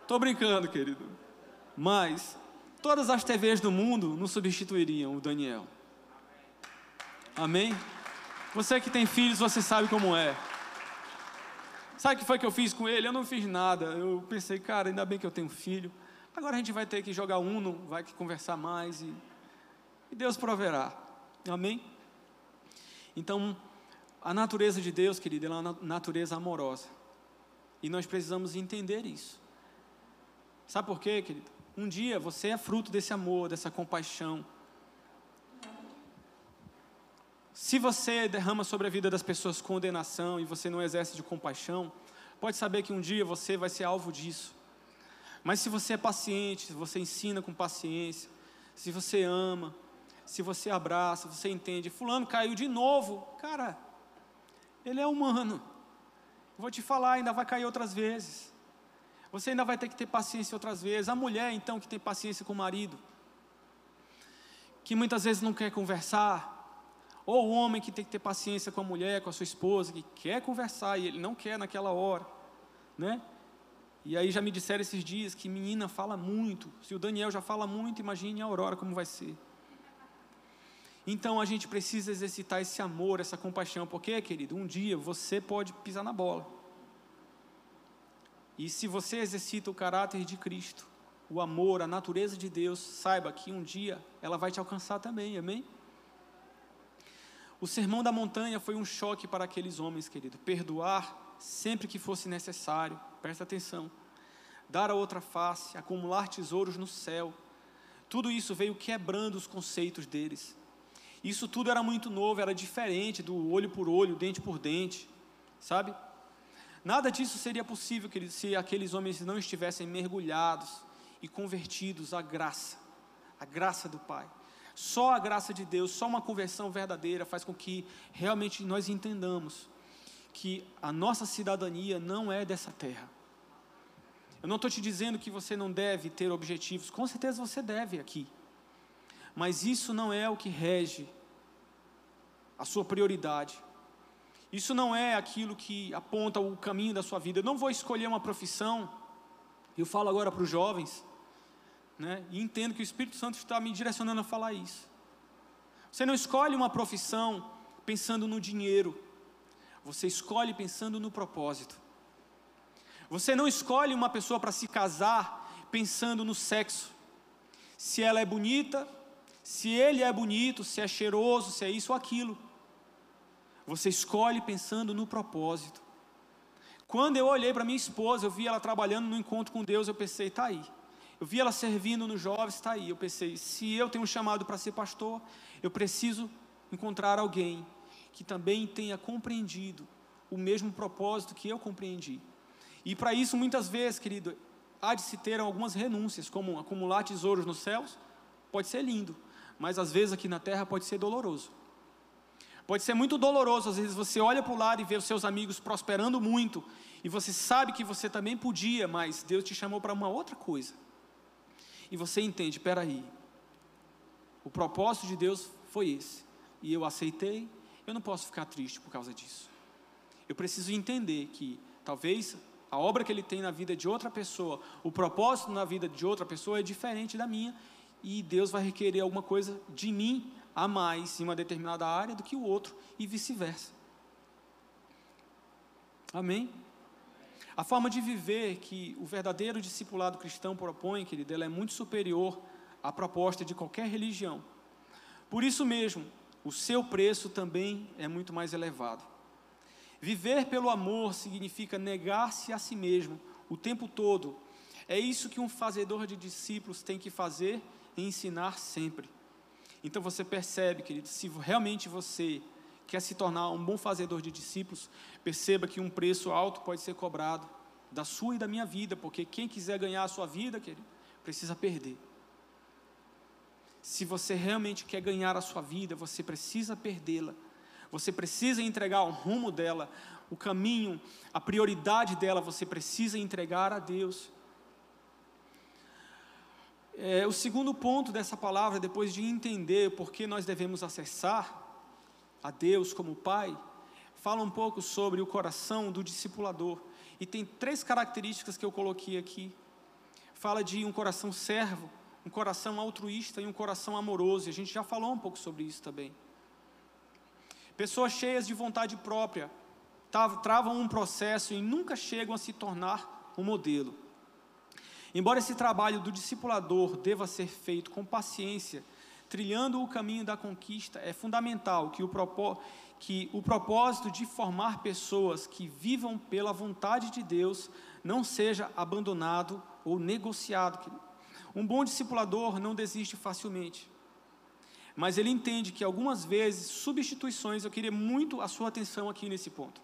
Estou brincando, querido. Mas todas as TVs do mundo não substituiriam o Daniel. Amém? Você que tem filhos, você sabe como é. Sabe o que foi que eu fiz com ele? Eu não fiz nada. Eu pensei, cara, ainda bem que eu tenho filho. Agora a gente vai ter que jogar uno, vai que conversar mais e, e Deus proverá. Amém? Então, a natureza de Deus, querido, é uma natureza amorosa. E nós precisamos entender isso. Sabe por quê, querido? Um dia você é fruto desse amor, dessa compaixão, se você derrama sobre a vida das pessoas condenação e você não exerce de compaixão, pode saber que um dia você vai ser alvo disso. Mas se você é paciente, se você ensina com paciência, se você ama, se você abraça, você entende, fulano caiu de novo, cara, ele é humano. Vou te falar, ainda vai cair outras vezes. Você ainda vai ter que ter paciência outras vezes. A mulher, então, que tem paciência com o marido, que muitas vezes não quer conversar, ou o homem que tem que ter paciência com a mulher, com a sua esposa, que quer conversar e ele não quer naquela hora, né? E aí já me disseram esses dias que menina fala muito. Se o Daniel já fala muito, imagine a Aurora como vai ser. Então a gente precisa exercitar esse amor, essa compaixão, porque, querido, um dia você pode pisar na bola. E se você exercita o caráter de Cristo, o amor, a natureza de Deus, saiba que um dia ela vai te alcançar também, amém? O sermão da montanha foi um choque para aqueles homens, querido. Perdoar sempre que fosse necessário, presta atenção. Dar a outra face, acumular tesouros no céu. Tudo isso veio quebrando os conceitos deles. Isso tudo era muito novo, era diferente do olho por olho, dente por dente, sabe? Nada disso seria possível querido, se aqueles homens não estivessem mergulhados e convertidos à graça, à graça do Pai. Só a graça de Deus, só uma conversão verdadeira faz com que realmente nós entendamos que a nossa cidadania não é dessa terra. Eu não estou te dizendo que você não deve ter objetivos, com certeza você deve aqui. Mas isso não é o que rege a sua prioridade. Isso não é aquilo que aponta o caminho da sua vida. Eu não vou escolher uma profissão. Eu falo agora para os jovens né? E entendo que o Espírito Santo está me direcionando a falar isso. Você não escolhe uma profissão pensando no dinheiro. Você escolhe pensando no propósito. Você não escolhe uma pessoa para se casar pensando no sexo. Se ela é bonita, se ele é bonito, se é cheiroso, se é isso ou aquilo. Você escolhe pensando no propósito. Quando eu olhei para minha esposa, eu vi ela trabalhando no encontro com Deus, eu pensei, está aí. Eu vi ela servindo nos jovens, está aí. Eu pensei, se eu tenho um chamado para ser pastor, eu preciso encontrar alguém que também tenha compreendido o mesmo propósito que eu compreendi. E para isso, muitas vezes, querido, há de se ter algumas renúncias, como acumular tesouros nos céus, pode ser lindo, mas às vezes aqui na terra pode ser doloroso. Pode ser muito doloroso, às vezes você olha para o lado e vê os seus amigos prosperando muito, e você sabe que você também podia, mas Deus te chamou para uma outra coisa. E você entende, aí, o propósito de Deus foi esse, e eu aceitei, eu não posso ficar triste por causa disso. Eu preciso entender que talvez a obra que ele tem na vida de outra pessoa, o propósito na vida de outra pessoa é diferente da minha, e Deus vai requerer alguma coisa de mim a mais em uma determinada área do que o outro e vice-versa. Amém? A forma de viver que o verdadeiro discipulado cristão propõe, querido, ela é muito superior à proposta de qualquer religião. Por isso mesmo, o seu preço também é muito mais elevado. Viver pelo amor significa negar-se a si mesmo o tempo todo. É isso que um fazedor de discípulos tem que fazer e ensinar sempre. Então você percebe, querido, se realmente você quer se tornar um bom fazedor de discípulos, perceba que um preço alto pode ser cobrado da sua e da minha vida, porque quem quiser ganhar a sua vida, querido, precisa perder. Se você realmente quer ganhar a sua vida, você precisa perdê-la. Você precisa entregar o rumo dela, o caminho, a prioridade dela, você precisa entregar a Deus. É, o segundo ponto dessa palavra, depois de entender por que nós devemos acessar a Deus como Pai, fala um pouco sobre o coração do discipulador. E tem três características que eu coloquei aqui. Fala de um coração servo, um coração altruísta e um coração amoroso. E a gente já falou um pouco sobre isso também. Pessoas cheias de vontade própria travam um processo e nunca chegam a se tornar um modelo. Embora esse trabalho do discipulador deva ser feito com paciência, trilhando o caminho da conquista, é fundamental que o, propó que o propósito de formar pessoas que vivam pela vontade de Deus não seja abandonado ou negociado. Um bom discipulador não desiste facilmente, mas ele entende que algumas vezes substituições, eu queria muito a sua atenção aqui nesse ponto.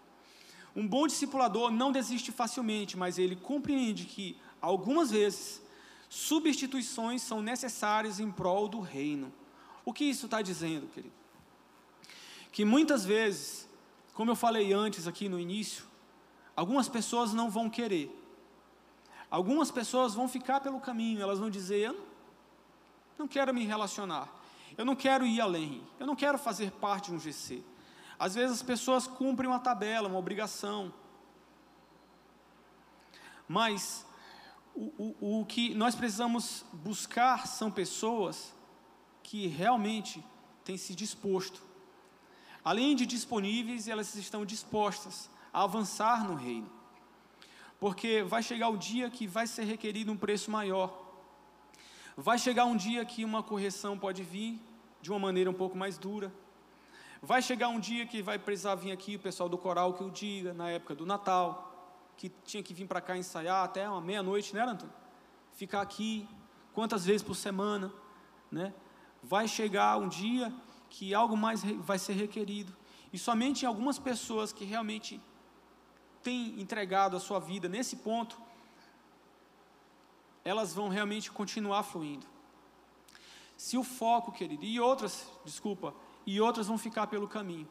Um bom discipulador não desiste facilmente, mas ele compreende que algumas vezes, substituições são necessárias em prol do reino. O que isso está dizendo, querido? Que muitas vezes, como eu falei antes aqui no início, algumas pessoas não vão querer. Algumas pessoas vão ficar pelo caminho, elas vão dizer: Eu não quero me relacionar, eu não quero ir além, eu não quero fazer parte de um GC. Às vezes as pessoas cumprem uma tabela, uma obrigação. Mas o, o, o que nós precisamos buscar são pessoas que realmente têm se disposto. Além de disponíveis, elas estão dispostas a avançar no reino. Porque vai chegar o dia que vai ser requerido um preço maior. Vai chegar um dia que uma correção pode vir de uma maneira um pouco mais dura. Vai chegar um dia que vai precisar vir aqui o pessoal do coral que o diga, na época do Natal que tinha que vir para cá ensaiar até uma meia-noite, né, Antônio? Ficar aqui quantas vezes por semana, né? Vai chegar um dia que algo mais vai ser requerido. E somente algumas pessoas que realmente têm entregado a sua vida nesse ponto, elas vão realmente continuar fluindo. Se o foco, querido, e outras, desculpa, e outras vão ficar pelo caminho,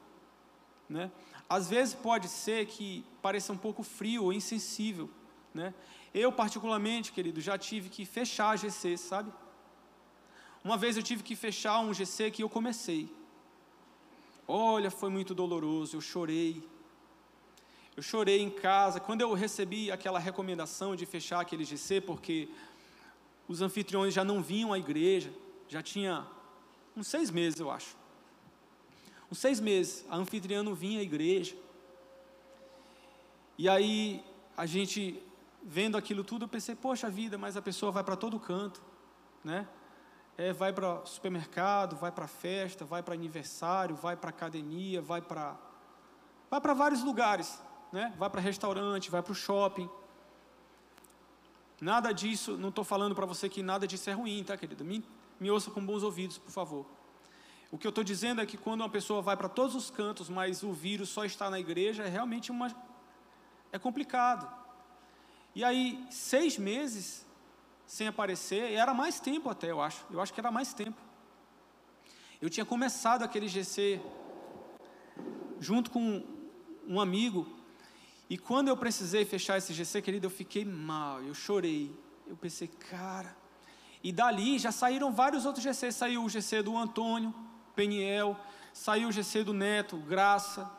né? às vezes pode ser que pareça um pouco frio ou insensível, né? Eu particularmente, querido, já tive que fechar a GC, sabe? Uma vez eu tive que fechar um GC que eu comecei. Olha, foi muito doloroso, eu chorei. Eu chorei em casa quando eu recebi aquela recomendação de fechar aquele GC, porque os anfitriões já não vinham à igreja, já tinha uns seis meses, eu acho. uns seis meses, a anfitriã não vinha à igreja. E aí, a gente, vendo aquilo tudo, eu pensei, poxa vida, mas a pessoa vai para todo canto, né? É, vai para supermercado, vai para festa, vai para aniversário, vai para academia, vai para vai para vários lugares, né? Vai para restaurante, vai para o shopping. Nada disso, não estou falando para você que nada disso é ruim, tá, querido? Me, me ouça com bons ouvidos, por favor. O que eu estou dizendo é que quando uma pessoa vai para todos os cantos, mas o vírus só está na igreja, é realmente uma. é complicado. E aí, seis meses sem aparecer, e era mais tempo até, eu acho. Eu acho que era mais tempo. Eu tinha começado aquele GC junto com um amigo e quando eu precisei fechar esse GC, querido, eu fiquei mal, eu chorei. Eu pensei, cara. E dali já saíram vários outros GCs. Saiu o GC do Antônio, Peniel, saiu o GC do Neto, Graça.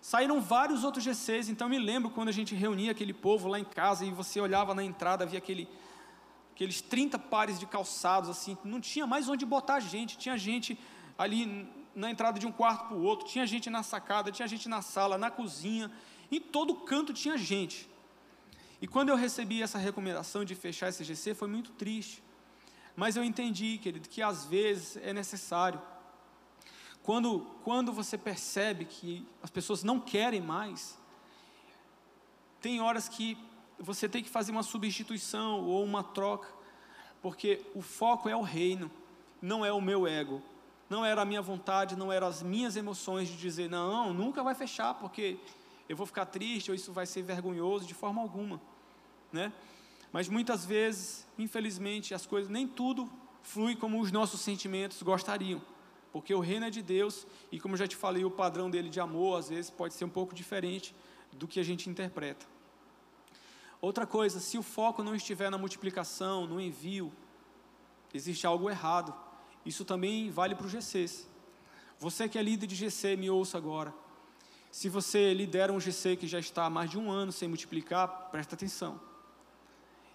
Saíram vários outros GCs. Então eu me lembro quando a gente reunia aquele povo lá em casa e você olhava na entrada, via aquele, aqueles 30 pares de calçados, assim. Não tinha mais onde botar gente. Tinha gente ali na entrada de um quarto para o outro, tinha gente na sacada, tinha gente na sala, na cozinha. Em todo canto tinha gente. E quando eu recebi essa recomendação de fechar esse GC, foi muito triste. Mas eu entendi, querido, que às vezes é necessário. Quando, quando você percebe que as pessoas não querem mais, tem horas que você tem que fazer uma substituição ou uma troca, porque o foco é o reino, não é o meu ego, não era a minha vontade, não eram as minhas emoções de dizer, não, nunca vai fechar, porque eu vou ficar triste ou isso vai ser vergonhoso de forma alguma, né? Mas muitas vezes, infelizmente, as coisas nem tudo flui como os nossos sentimentos gostariam, porque o reino é de Deus e como já te falei, o padrão dele de amor às vezes pode ser um pouco diferente do que a gente interpreta. Outra coisa, se o foco não estiver na multiplicação, no envio, existe algo errado. Isso também vale para os GCs. Você que é líder de GC, me ouça agora. Se você lidera um GC que já está há mais de um ano sem multiplicar, presta atenção.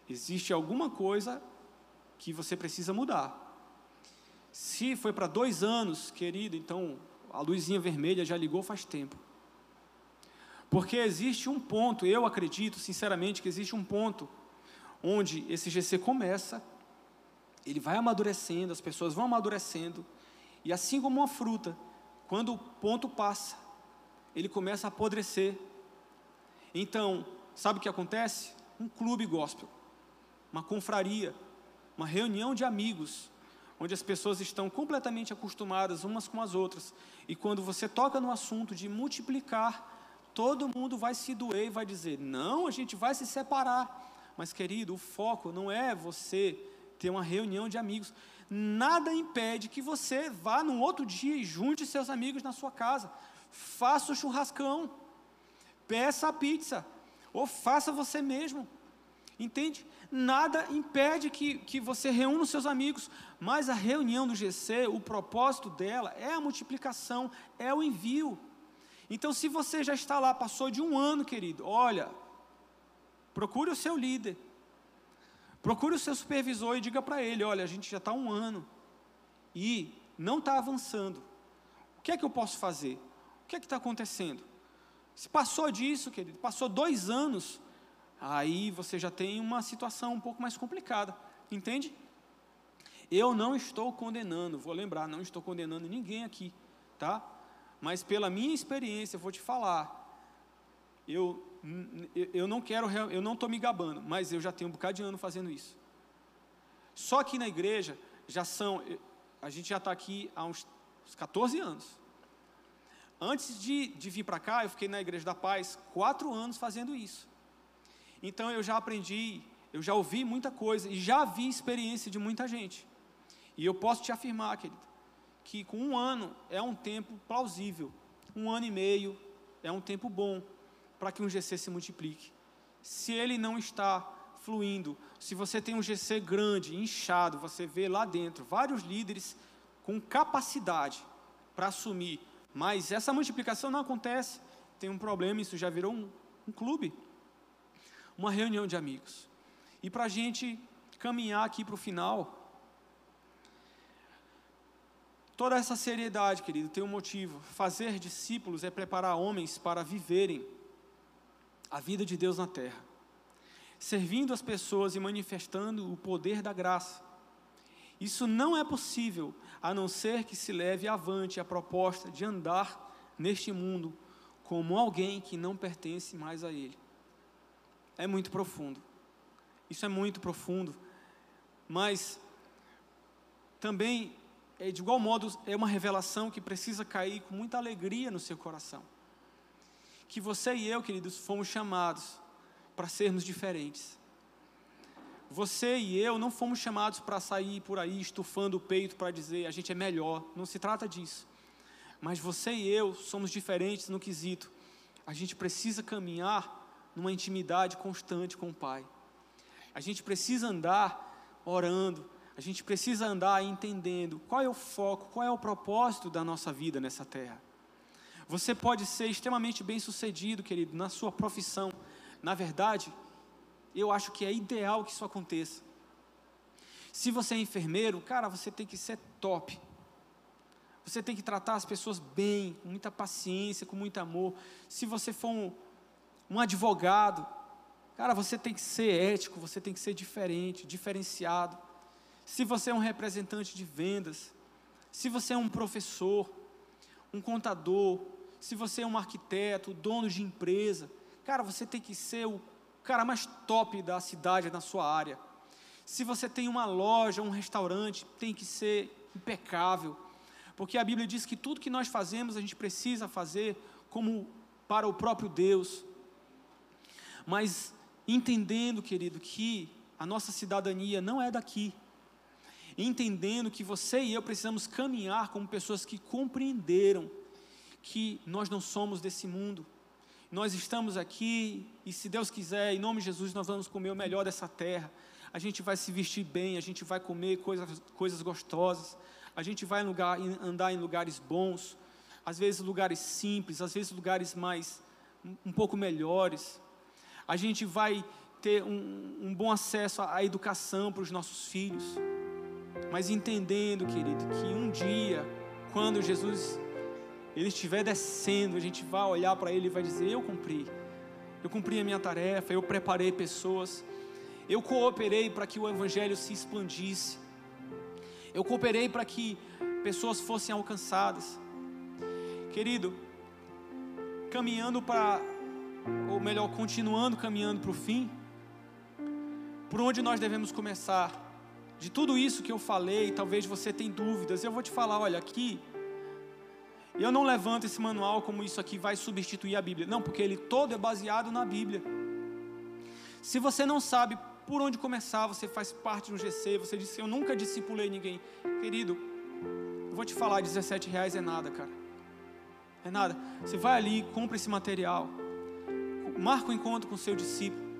Existe alguma coisa que você precisa mudar. Se foi para dois anos, querido, então a luzinha vermelha já ligou faz tempo. Porque existe um ponto, eu acredito sinceramente que existe um ponto onde esse GC começa, ele vai amadurecendo, as pessoas vão amadurecendo, e assim como uma fruta, quando o ponto passa, ele começa a apodrecer. Então, sabe o que acontece? Um clube gospel, uma confraria, uma reunião de amigos, onde as pessoas estão completamente acostumadas umas com as outras. E quando você toca no assunto de multiplicar, todo mundo vai se doer e vai dizer: não, a gente vai se separar. Mas, querido, o foco não é você ter uma reunião de amigos. Nada impede que você vá num outro dia e junte seus amigos na sua casa faça o churrascão, peça a pizza, ou faça você mesmo. Entende? Nada impede que, que você reúna os seus amigos, mas a reunião do GC, o propósito dela é a multiplicação, é o envio. Então, se você já está lá, passou de um ano, querido, olha, procure o seu líder, procure o seu supervisor e diga para ele: olha, a gente já está um ano e não está avançando. O que é que eu posso fazer? que é está acontecendo? Se passou disso, querido, passou dois anos, aí você já tem uma situação um pouco mais complicada, entende? Eu não estou condenando, vou lembrar, não estou condenando ninguém aqui, tá? Mas pela minha experiência, eu vou te falar, eu, eu não quero, eu não estou me gabando, mas eu já tenho um bocado de ano fazendo isso. Só que na igreja, já são, a gente já está aqui há uns, uns 14 anos. Antes de, de vir para cá, eu fiquei na Igreja da Paz quatro anos fazendo isso. Então eu já aprendi, eu já ouvi muita coisa e já vi experiência de muita gente. E eu posso te afirmar, querido, que com um ano é um tempo plausível. Um ano e meio é um tempo bom para que um GC se multiplique. Se ele não está fluindo, se você tem um GC grande, inchado, você vê lá dentro vários líderes com capacidade para assumir mas essa multiplicação não acontece. Tem um problema, isso já virou um, um clube, uma reunião de amigos. E para a gente caminhar aqui para o final, Toda essa seriedade, querido, tem um motivo. Fazer discípulos é preparar homens para viverem a vida de Deus na terra, servindo as pessoas e manifestando o poder da graça. Isso não é possível a não ser que se leve avante a proposta de andar neste mundo como alguém que não pertence mais a Ele. É muito profundo. Isso é muito profundo. Mas também, de igual modo, é uma revelação que precisa cair com muita alegria no seu coração que você e eu, queridos, fomos chamados para sermos diferentes. Você e eu não fomos chamados para sair por aí estufando o peito para dizer a gente é melhor, não se trata disso. Mas você e eu somos diferentes no quesito. A gente precisa caminhar numa intimidade constante com o Pai. A gente precisa andar orando, a gente precisa andar entendendo qual é o foco, qual é o propósito da nossa vida nessa terra. Você pode ser extremamente bem sucedido, querido, na sua profissão. Na verdade, eu acho que é ideal que isso aconteça. Se você é enfermeiro, cara, você tem que ser top. Você tem que tratar as pessoas bem, com muita paciência, com muito amor. Se você for um, um advogado, cara, você tem que ser ético, você tem que ser diferente, diferenciado. Se você é um representante de vendas, se você é um professor, um contador, se você é um arquiteto, dono de empresa, cara, você tem que ser o cara mais top da cidade na sua área. Se você tem uma loja, um restaurante, tem que ser impecável. Porque a Bíblia diz que tudo que nós fazemos, a gente precisa fazer como para o próprio Deus. Mas entendendo, querido, que a nossa cidadania não é daqui. Entendendo que você e eu precisamos caminhar como pessoas que compreenderam que nós não somos desse mundo. Nós estamos aqui e, se Deus quiser, em nome de Jesus, nós vamos comer o melhor dessa terra. A gente vai se vestir bem, a gente vai comer coisas, coisas gostosas, a gente vai lugar, andar em lugares bons, às vezes lugares simples, às vezes lugares mais, um pouco melhores. A gente vai ter um, um bom acesso à educação para os nossos filhos, mas entendendo, querido, que um dia, quando Jesus ele estiver descendo, a gente vai olhar para ele e vai dizer: Eu cumpri, eu cumpri a minha tarefa, eu preparei pessoas, eu cooperei para que o Evangelho se expandisse, eu cooperei para que pessoas fossem alcançadas. Querido, caminhando para, ou melhor, continuando caminhando para o fim, por onde nós devemos começar? De tudo isso que eu falei, talvez você tenha dúvidas, eu vou te falar: olha, aqui eu não levanto esse manual como isso aqui vai substituir a Bíblia. Não, porque ele todo é baseado na Bíblia. Se você não sabe por onde começar, você faz parte de um GC, você disse, eu nunca discipulei ninguém. Querido, eu vou te falar, 17 reais é nada, cara. É nada. Você vai ali, compra esse material, marca um encontro com o seu discípulo,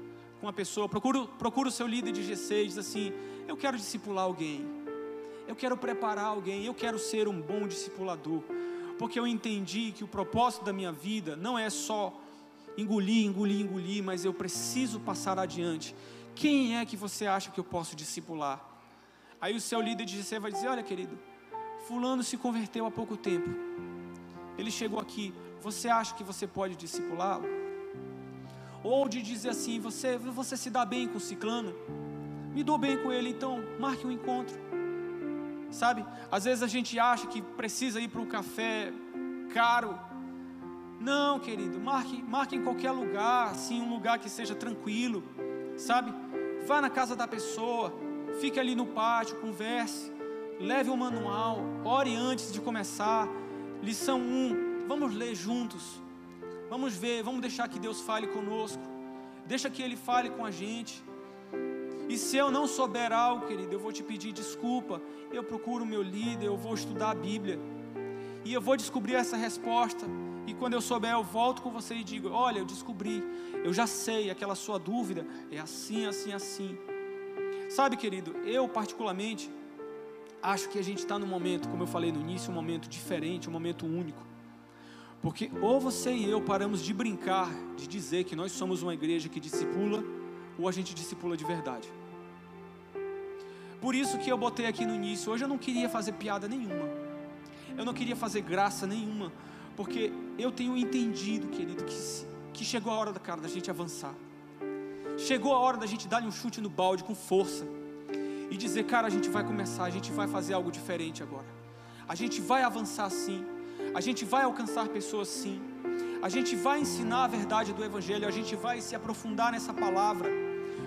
com uma pessoa, procura, procura o seu líder de GC e diz assim, eu quero discipular alguém, eu quero preparar alguém, eu quero ser um bom discipulador porque eu entendi que o propósito da minha vida não é só engolir, engolir, engolir, mas eu preciso passar adiante. Quem é que você acha que eu posso discipular? Aí o seu líder de GC vai dizer: Olha, querido, Fulano se converteu há pouco tempo. Ele chegou aqui. Você acha que você pode discipulá-lo? Ou de dizer assim: Você, você se dá bem com o ciclano? Me dou bem com ele, então marque um encontro. Sabe? Às vezes a gente acha que precisa ir para um café caro. Não, querido, marque, marque em qualquer lugar, assim, um lugar que seja tranquilo, sabe? Vá na casa da pessoa, fique ali no pátio, converse, leve um manual, ore antes de começar. Lição 1, vamos ler juntos. Vamos ver, vamos deixar que Deus fale conosco. Deixa que Ele fale com a gente. E se eu não souber algo, querido, eu vou te pedir desculpa. Eu procuro o meu líder, eu vou estudar a Bíblia. E eu vou descobrir essa resposta. E quando eu souber, eu volto com você e digo: Olha, eu descobri, eu já sei, aquela sua dúvida é assim, assim, assim. Sabe, querido, eu particularmente acho que a gente está num momento, como eu falei no início, um momento diferente, um momento único. Porque ou você e eu paramos de brincar, de dizer que nós somos uma igreja que discipula, ou a gente discipula de verdade. Por isso que eu botei aqui no início, hoje eu não queria fazer piada nenhuma. eu não queria fazer graça nenhuma, porque eu tenho entendido, querido, que, que chegou a hora, cara, da gente avançar. Chegou a hora da gente dar um chute no balde com força e dizer, cara, a gente vai começar, a gente vai fazer algo diferente agora. A gente vai avançar sim. A gente vai alcançar pessoas sim. A gente vai ensinar a verdade do Evangelho, a gente vai se aprofundar nessa palavra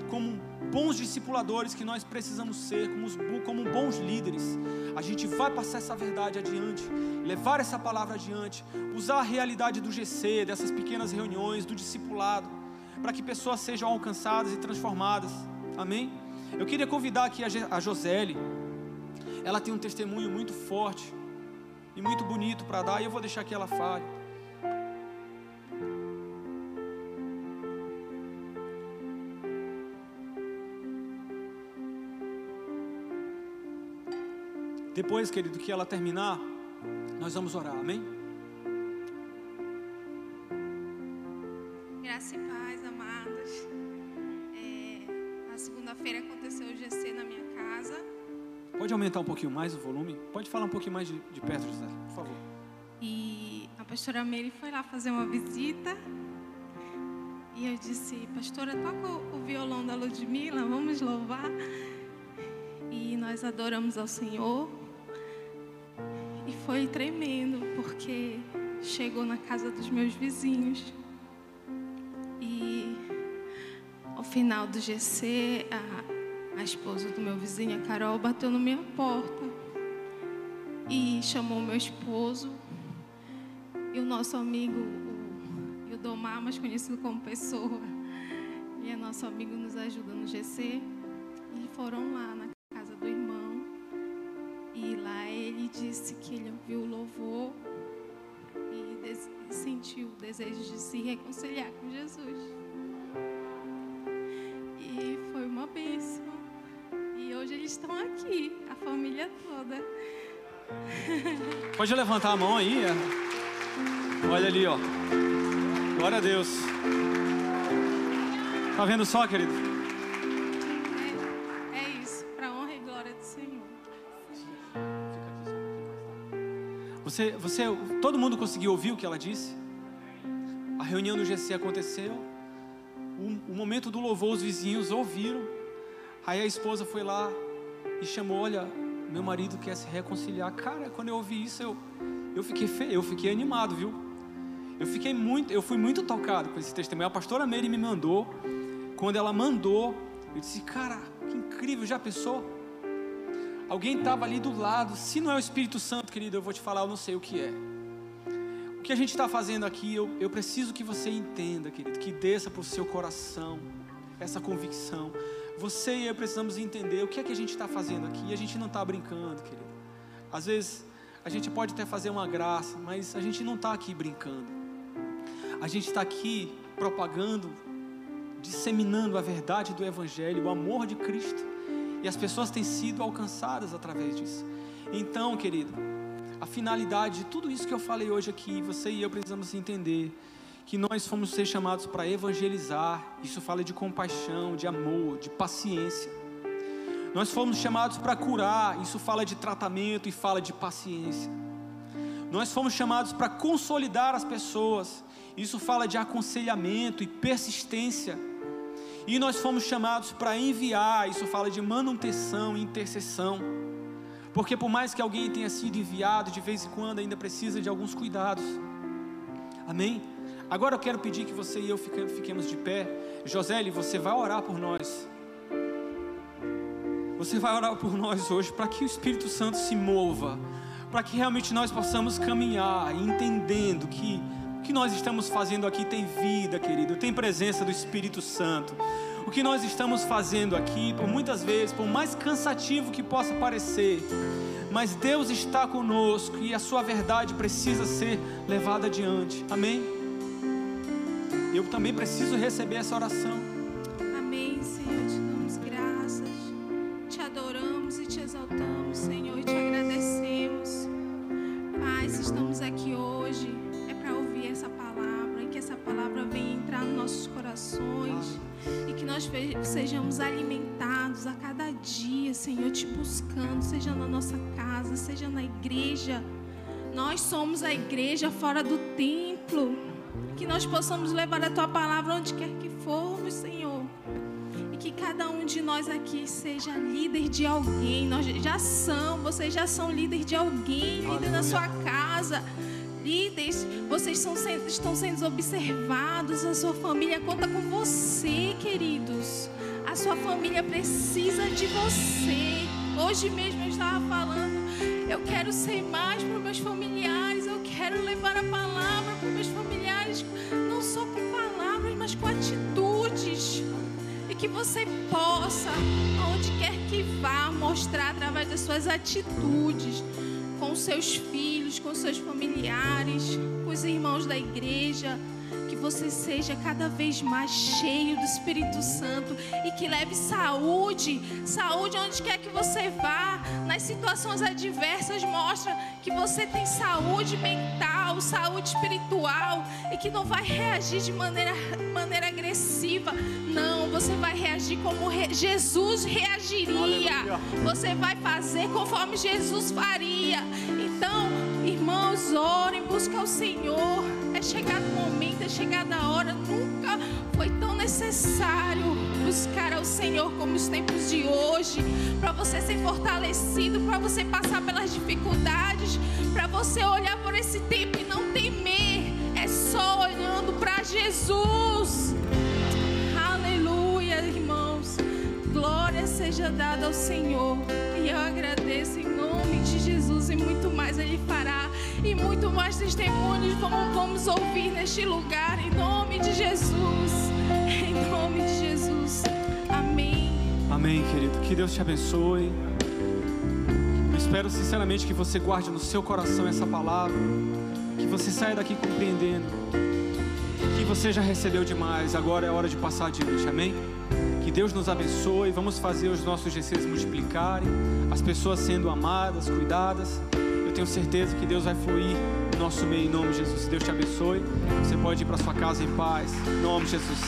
como bons discipuladores que nós precisamos ser, como, como bons líderes. A gente vai passar essa verdade adiante, levar essa palavra adiante, usar a realidade do GC, dessas pequenas reuniões, do discipulado, para que pessoas sejam alcançadas e transformadas. Amém? Eu queria convidar aqui a Josele. Ela tem um testemunho muito forte e muito bonito para dar, e eu vou deixar que ela fale. Depois, querido, que ela terminar, nós vamos orar, amém? Aumentar um pouquinho mais o volume? Pode falar um pouquinho mais de, de perto, José, por favor. E a pastora Mary foi lá fazer uma visita. E eu disse, pastora, toca o violão da Ludmilla, vamos louvar. E nós adoramos ao Senhor. E foi tremendo, porque chegou na casa dos meus vizinhos. E ao final do GC, a, a esposa do meu vizinho, a Carol, bateu na minha porta e chamou meu esposo e o nosso amigo, o Ildomar, mais conhecido como Pessoa, e é nosso amigo nos ajuda no GC, e foram lá na disse que ele ouviu o louvor e sentiu o desejo de se reconciliar com Jesus. Estão aqui, a família toda. Pode levantar a mão aí. Olha ali, ó. Glória a Deus. Tá vendo só, querido? Você, você, todo mundo conseguiu ouvir o que ela disse? A reunião do GC aconteceu. O, o momento do louvor, os vizinhos ouviram. Aí a esposa foi lá e chamou: Olha, meu marido quer se reconciliar. Cara, quando eu ouvi isso, eu, eu fiquei fe... eu fiquei animado, viu? Eu fiquei muito, eu fui muito tocado com esse testemunho. A pastora Meire me mandou. Quando ela mandou, eu disse: Cara, que incrível, já pensou? Alguém estava ali do lado. Se não é o Espírito Santo, querido, eu vou te falar, eu não sei o que é. O que a gente está fazendo aqui, eu, eu preciso que você entenda, querido, que desça para o seu coração essa convicção. Você e eu precisamos entender o que é que a gente está fazendo aqui. A gente não está brincando, querido. Às vezes a gente pode até fazer uma graça, mas a gente não está aqui brincando. A gente está aqui propagando, disseminando a verdade do Evangelho, o amor de Cristo. E as pessoas têm sido alcançadas através disso. Então, querido, a finalidade de tudo isso que eu falei hoje aqui, você e eu precisamos entender que nós fomos ser chamados para evangelizar. Isso fala de compaixão, de amor, de paciência. Nós fomos chamados para curar. Isso fala de tratamento e fala de paciência. Nós fomos chamados para consolidar as pessoas. Isso fala de aconselhamento e persistência. E nós fomos chamados para enviar, isso fala de manutenção e intercessão. Porque por mais que alguém tenha sido enviado, de vez em quando ainda precisa de alguns cuidados. Amém? Agora eu quero pedir que você e eu fiquemos de pé. José, você vai orar por nós. Você vai orar por nós hoje para que o Espírito Santo se mova, para que realmente nós possamos caminhar entendendo que que nós estamos fazendo aqui tem vida, querido, tem presença do Espírito Santo. O que nós estamos fazendo aqui, por muitas vezes, por mais cansativo que possa parecer, mas Deus está conosco e a sua verdade precisa ser levada adiante. Amém? Eu também preciso receber essa oração. Amém, Senhor. Te damos graças, te adoramos e te exaltamos, Senhor, e te agradecemos. Pai, se estamos aqui hoje essa palavra e que essa palavra venha entrar nos nossos corações e que nós sejamos alimentados a cada dia, Senhor, te buscando, seja na nossa casa, seja na igreja. nós somos a igreja fora do templo. Que nós possamos levar a tua palavra onde quer que formos, Senhor. E que cada um de nós aqui seja líder de alguém. Nós já são, vocês já são líder de alguém, líder na sua casa. Líderes, vocês sendo, estão sendo observados, a sua família conta com você, queridos. A sua família precisa de você. Hoje mesmo eu estava falando, eu quero ser mais para meus familiares, eu quero levar a palavra para meus familiares, não só com palavras, mas com atitudes. E que você possa, onde quer que vá, mostrar através das suas atitudes, com seus filhos, com seus familiares, com os irmãos da igreja você seja cada vez mais cheio do Espírito Santo e que leve saúde, saúde onde quer que você vá, nas situações adversas, mostra que você tem saúde mental, saúde espiritual e que não vai reagir de maneira, maneira agressiva. Não, você vai reagir como re, Jesus reagiria. Você vai fazer conforme Jesus faria. Então, irmãos, orem, busca o Senhor chegado o momento, é chegada a hora. Nunca foi tão necessário buscar ao Senhor como os tempos de hoje, para você ser fortalecido, para você passar pelas dificuldades, para você olhar por esse tempo e não temer. É só olhando para Jesus. Aleluia, irmãos. Glória seja dada ao Senhor. E eu agradeço em nome Jesus e muito mais Ele fará e muito mais testemunhos vamos, vamos ouvir neste lugar, em nome de Jesus. Em nome de Jesus. Amém. Amém, querido. Que Deus te abençoe. Eu espero sinceramente que você guarde no seu coração essa palavra. Que você saia daqui compreendendo você já recebeu demais. Agora é hora de passar adiante. Amém? Que Deus nos abençoe. Vamos fazer os nossos GCs multiplicarem. As pessoas sendo amadas, cuidadas tenho certeza que Deus vai fluir no nosso meio em nome de Jesus. Deus te abençoe. Você pode ir para sua casa em paz. Em nome de Jesus.